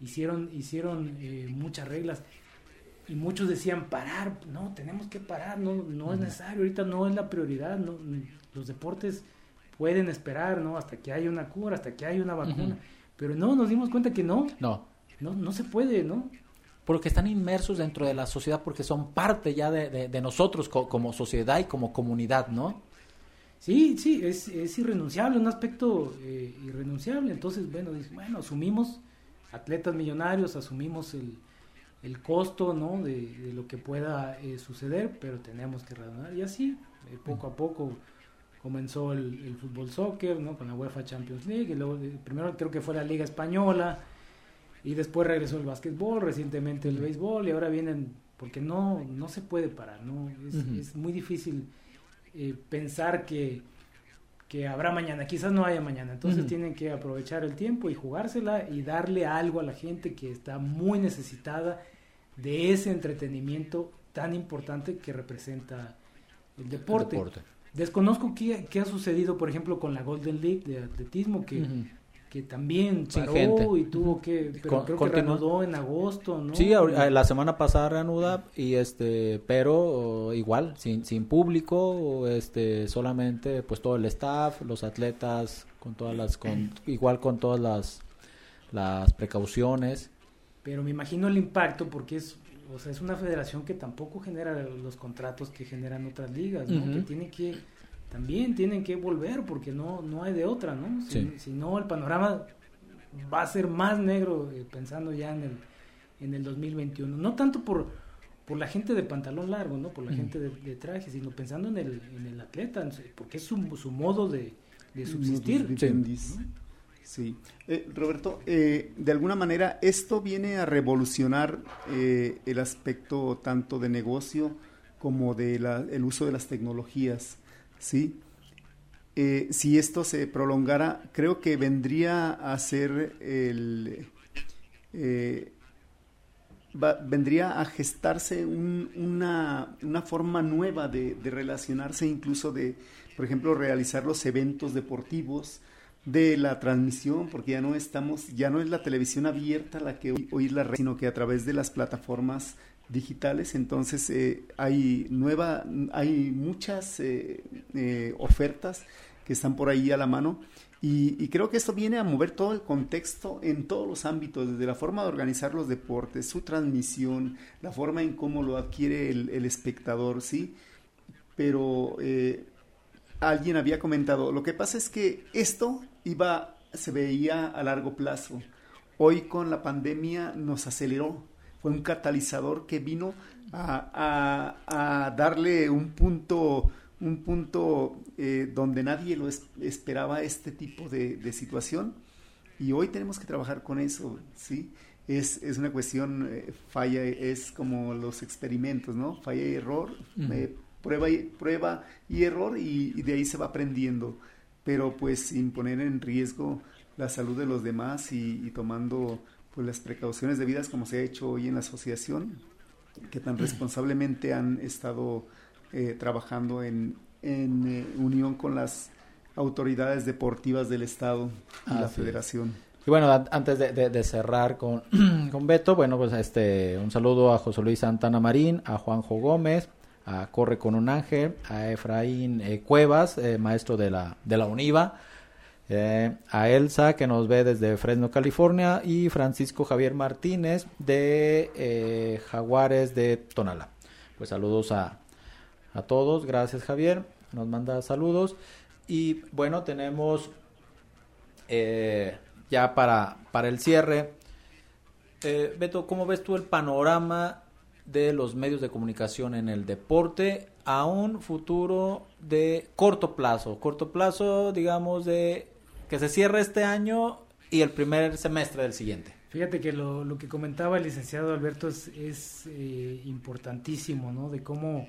hicieron, hicieron eh, muchas reglas y muchos decían parar, no, tenemos que parar, no, no es necesario, ahorita no es la prioridad, no, los deportes pueden esperar, ¿no? Hasta que haya una cura, hasta que haya una vacuna. Pero no, nos dimos cuenta que no, No. no, no se puede, ¿no? Porque están inmersos dentro de la sociedad, porque son parte ya de, de- de nosotros co- como sociedad y como comunidad, ¿no? Sí, sí, es, es irrenunciable, un aspecto eh, irrenunciable. Entonces, bueno, bueno, asumimos atletas millonarios, asumimos el, el costo, ¿no? De, de lo que pueda eh, suceder, pero tenemos que redonar. Y así, eh, poco a poco comenzó el, el fútbol soccer, ¿no? Con la UEFA Champions League, y luego eh, primero creo que fue la Liga Española, y después regresó el básquetbol, recientemente el béisbol, y ahora vienen, porque no, no se puede parar, ¿no? Es, es muy difícil eh, pensar que, que habrá mañana, quizás no haya mañana, entonces tienen que aprovechar el tiempo y jugársela y darle algo a la gente que está muy necesitada de ese entretenimiento tan importante que representa el deporte. Deporte. Desconozco qué, qué ha sucedido, por ejemplo, con la Golden League de atletismo, que. Que también Sin gente. y tuvo que, pero Con- creo que reanudó en agosto, ¿no? Sí, la semana pasada reanuda y este, pero igual sin sin público, este, solamente pues todo el staff, los atletas con todas las con *clears throat* igual con todas las las precauciones. Pero me imagino el impacto porque es, o sea, es una federación que tampoco genera los contratos que generan otras ligas, ¿no? Que tiene que, también tienen que volver porque no, no hay de otra, ¿no? Si, Sí. si no, el panorama va a ser más negro eh, pensando ya en el, en el 2021. No tanto por, por la gente de pantalón largo, ¿no? Por la gente de, de traje, sino pensando en el, en el atleta, porque es su, su modo de, de subsistir. Vivendi. Sí. Eh, Roberto, eh, de alguna manera esto viene a revolucionar eh, el aspecto tanto de negocio como de la- el uso de las tecnologías, ¿sí? Eh, si esto se prolongara, creo que vendría a ser el... eh, vendría a gestarse una, una, forma nueva de, relacionarse, incluso de, por ejemplo, realizar los eventos deportivos, de la transmisión, porque ya no estamos, ya no es la televisión abierta la que oír la red, sino que a través de las plataformas digitales, entonces eh, hay nueva, hay muchas eh, eh, ofertas que están por ahí a la mano y, creo que esto viene a mover todo el contexto en todos los ámbitos, desde la forma de organizar los deportes, su transmisión, la forma en cómo lo adquiere el, el espectador, ¿sí? Pero alguien había comentado, lo que pasa es que esto iba, se veía a largo plazo. Hoy con la pandemia nos aceleró, fue un catalizador que vino a, a, darle un punto, un punto eh, donde nadie lo esperaba este tipo de, situación y hoy tenemos que trabajar con eso, ¿sí? Es, es una cuestión, eh, falla, es como los experimentos, ¿no? Falla y error, eh, prueba, y, prueba y error y, de ahí se va aprendiendo pero pues sin poner en riesgo la salud de los demás y, tomando pues las precauciones debidas como se ha hecho hoy en la asociación, que tan responsablemente han estado eh, trabajando en, en eh, unión con las autoridades deportivas del Estado y la Federación. Y bueno, antes de, cerrar con, *clears throat* con Beto, bueno, pues este un saludo a José Luis Santana Marín, a Juanjo Gómez, Corre con un Ángel, a Efraín eh, Cuevas, eh, maestro de la, de la UNIVA, eh, a Elsa que nos ve desde Fresno, California, y Francisco Javier Martínez de Jaguares de Tonala. Pues saludos a, a todos, gracias Javier, nos manda saludos. Y bueno, tenemos ya para, para el cierre. Beto, ¿cómo ves tú el panorama de los medios de comunicación en el deporte a un futuro de corto plazo, corto plazo, digamos, de que se cierre este año y el primer semestre del siguiente. Fíjate que lo, lo que comentaba el licenciado Alberto es, eh, importantísimo, ¿no? De cómo,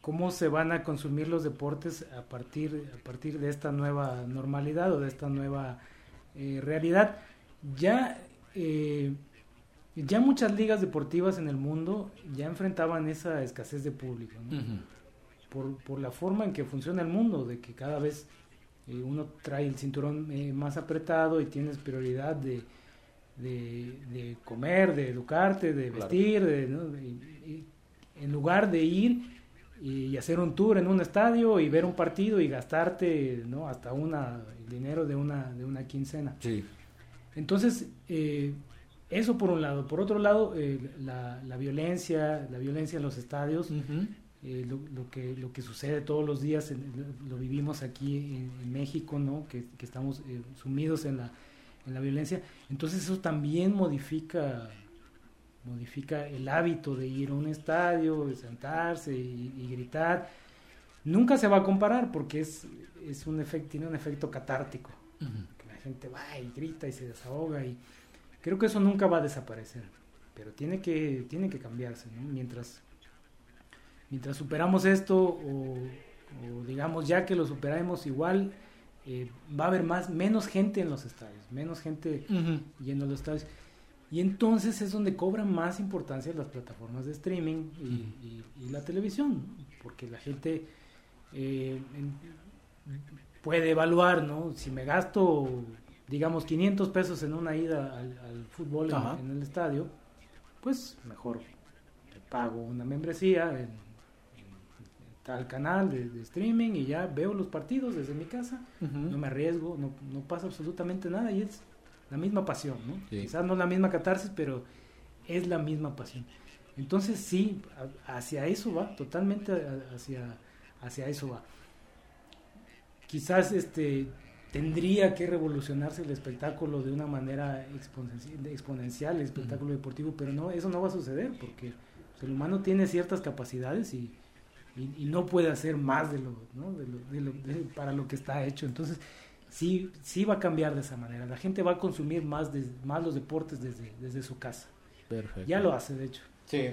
cómo se van a consumir los deportes a partir, a partir de esta nueva normalidad o de esta nueva eh, realidad. Ya eh, ya muchas ligas deportivas en el mundo ya enfrentaban esa escasez de público, por, por, la forma en que funciona el mundo, de que cada vez eh, uno trae el cinturón eh, más apretado y tienes prioridad de, de, comer, de educarte, de vestir, de, en lugar de ir y, hacer un tour en un estadio y ver un partido y gastarte ¿no? hasta una, el dinero de una, de una quincena. Sí. Entonces, eh, eso por un lado. Por otro lado, eh, la, violencia, la violencia en los estadios, eh, lo, que, lo que sucede todos los días, lo vivimos aquí en, México, ¿no? Que, estamos eh, sumidos en la, en la violencia. Entonces eso también modifica modifica el hábito de ir a un estadio, de sentarse y, gritar. Nunca se va a comparar porque es, es un efecto, tiene un efecto catártico. Que la gente va y grita y se desahoga y Creo que eso nunca va a desaparecer, pero tiene que, tiene que cambiarse, Mientras, mientras superamos esto o, digamos ya que lo superamos igual, eh, va a haber más, menos gente en los estadios, menos gente yendo a los estadios. Y entonces es donde cobran más importancia las plataformas de streaming y, la televisión, porque la gente eh, puede evaluar, ¿no? Si me gasto digamos, 500 pesos en una ida al, fútbol en, el estadio, pues mejor pago una membresía en, tal canal de, streaming y ya veo los partidos desde mi casa, no me arriesgo, no, no, pasa absolutamente nada y es la misma pasión, ¿no? Quizás no la misma catarsis, pero es la misma pasión. Entonces sí, hacia eso va, totalmente hacia, hacia eso va. Quizás este tendría que revolucionarse el espectáculo de una manera exponencial, el espectáculo deportivo, pero no, eso no va a suceder porque el humano tiene ciertas capacidades y, y, no puede hacer más de lo, ¿no? de lo, para lo que está hecho. Entonces, sí, sí va a cambiar de esa manera. La gente va a consumir más, de, más los deportes desde, desde su casa. Perfecto. Ya lo hace, de hecho. Sí.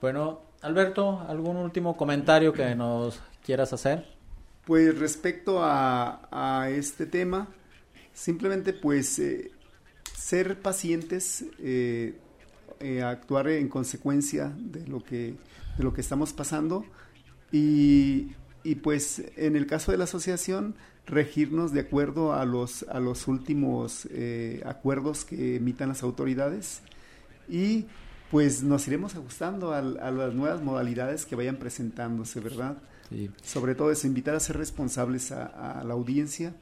Bueno, Alberto, ¿algún último comentario que nos quieras hacer? Pues respecto a, este tema, simplemente pues eh, ser pacientes, eh, eh, actuar en consecuencia de lo que, de lo que estamos pasando y, pues en el caso de la asociación regirnos de acuerdo a los, a los últimos acuerdos que emitan las autoridades y pues nos iremos ajustando a las nuevas modalidades que vayan presentándose, ¿verdad? Sí. Sobre todo eso, invitar a ser responsables a, a la audiencia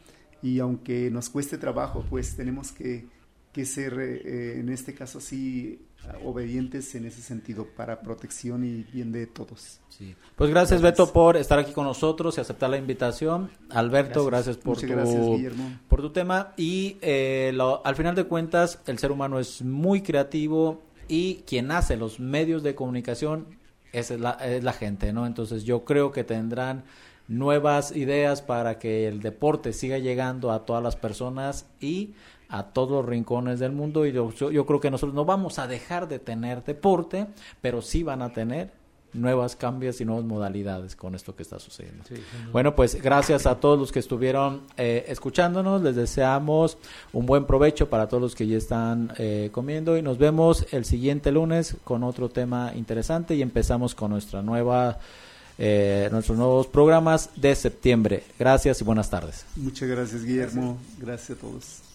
y aunque nos cueste trabajo, pues tenemos que, que ser, eh, en este caso sí, obedientes en ese sentido para protección y bien de todos. Sí. Pues gracias, Beto por estar aquí con nosotros y aceptar la invitación. Alberto, gracias, por, tu, gracias, por tu tema. Y eh, lo- al final de cuentas, el ser humano es muy creativo y quien hace los medios de comunicación es la, es la gente, ¿no? Entonces yo creo que tendrán nuevas ideas para que el deporte siga llegando a todas las personas y a todos los rincones del mundo y yo- yo creo que nosotros no vamos a dejar de tener deporte, pero sí van a tener nuevas cambios y nuevas modalidades con esto que está sucediendo. Bueno, pues gracias a todos los que estuvieron eh, escuchándonos, les deseamos un buen provecho para todos los que ya están eh, comiendo y nos vemos el siguiente lunes con otro tema interesante y empezamos con nuestra nueva eh, nuestros nuevos programas de septiembre. Gracias y buenas tardes. Muchas gracias, Guillermo. Gracias a todos.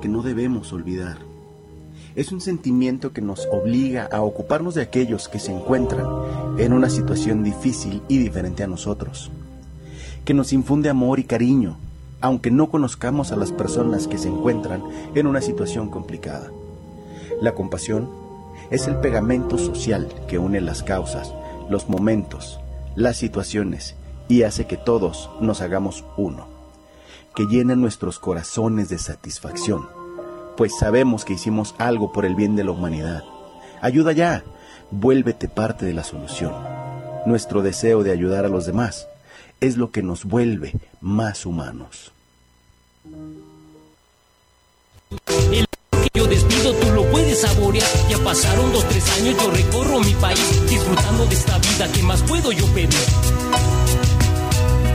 Que no debemos olvidar. Es un sentimiento que nos obliga a ocuparnos de aquellos que se encuentran en una situación difícil y diferente a nosotros. Que nos infunde amor y cariño, aunque no conozcamos a las personas que se encuentran en una situación complicada. La compasión es el pegamento social que une las causas, los momentos, las situaciones y hace que todos nos hagamos uno que llena nuestros corazones de satisfacción, pues sabemos que hicimos algo por el bien de la humanidad. Ayuda ya, vuélvete parte de la solución. Nuestro deseo de ayudar a los demás es lo que nos vuelve más humanos. El que yo despido tú lo puedes saborear. Ya pasaron dos, tres años, yo recorro mi país disfrutando de esta vida. ¿Qué más puedo yo pedir?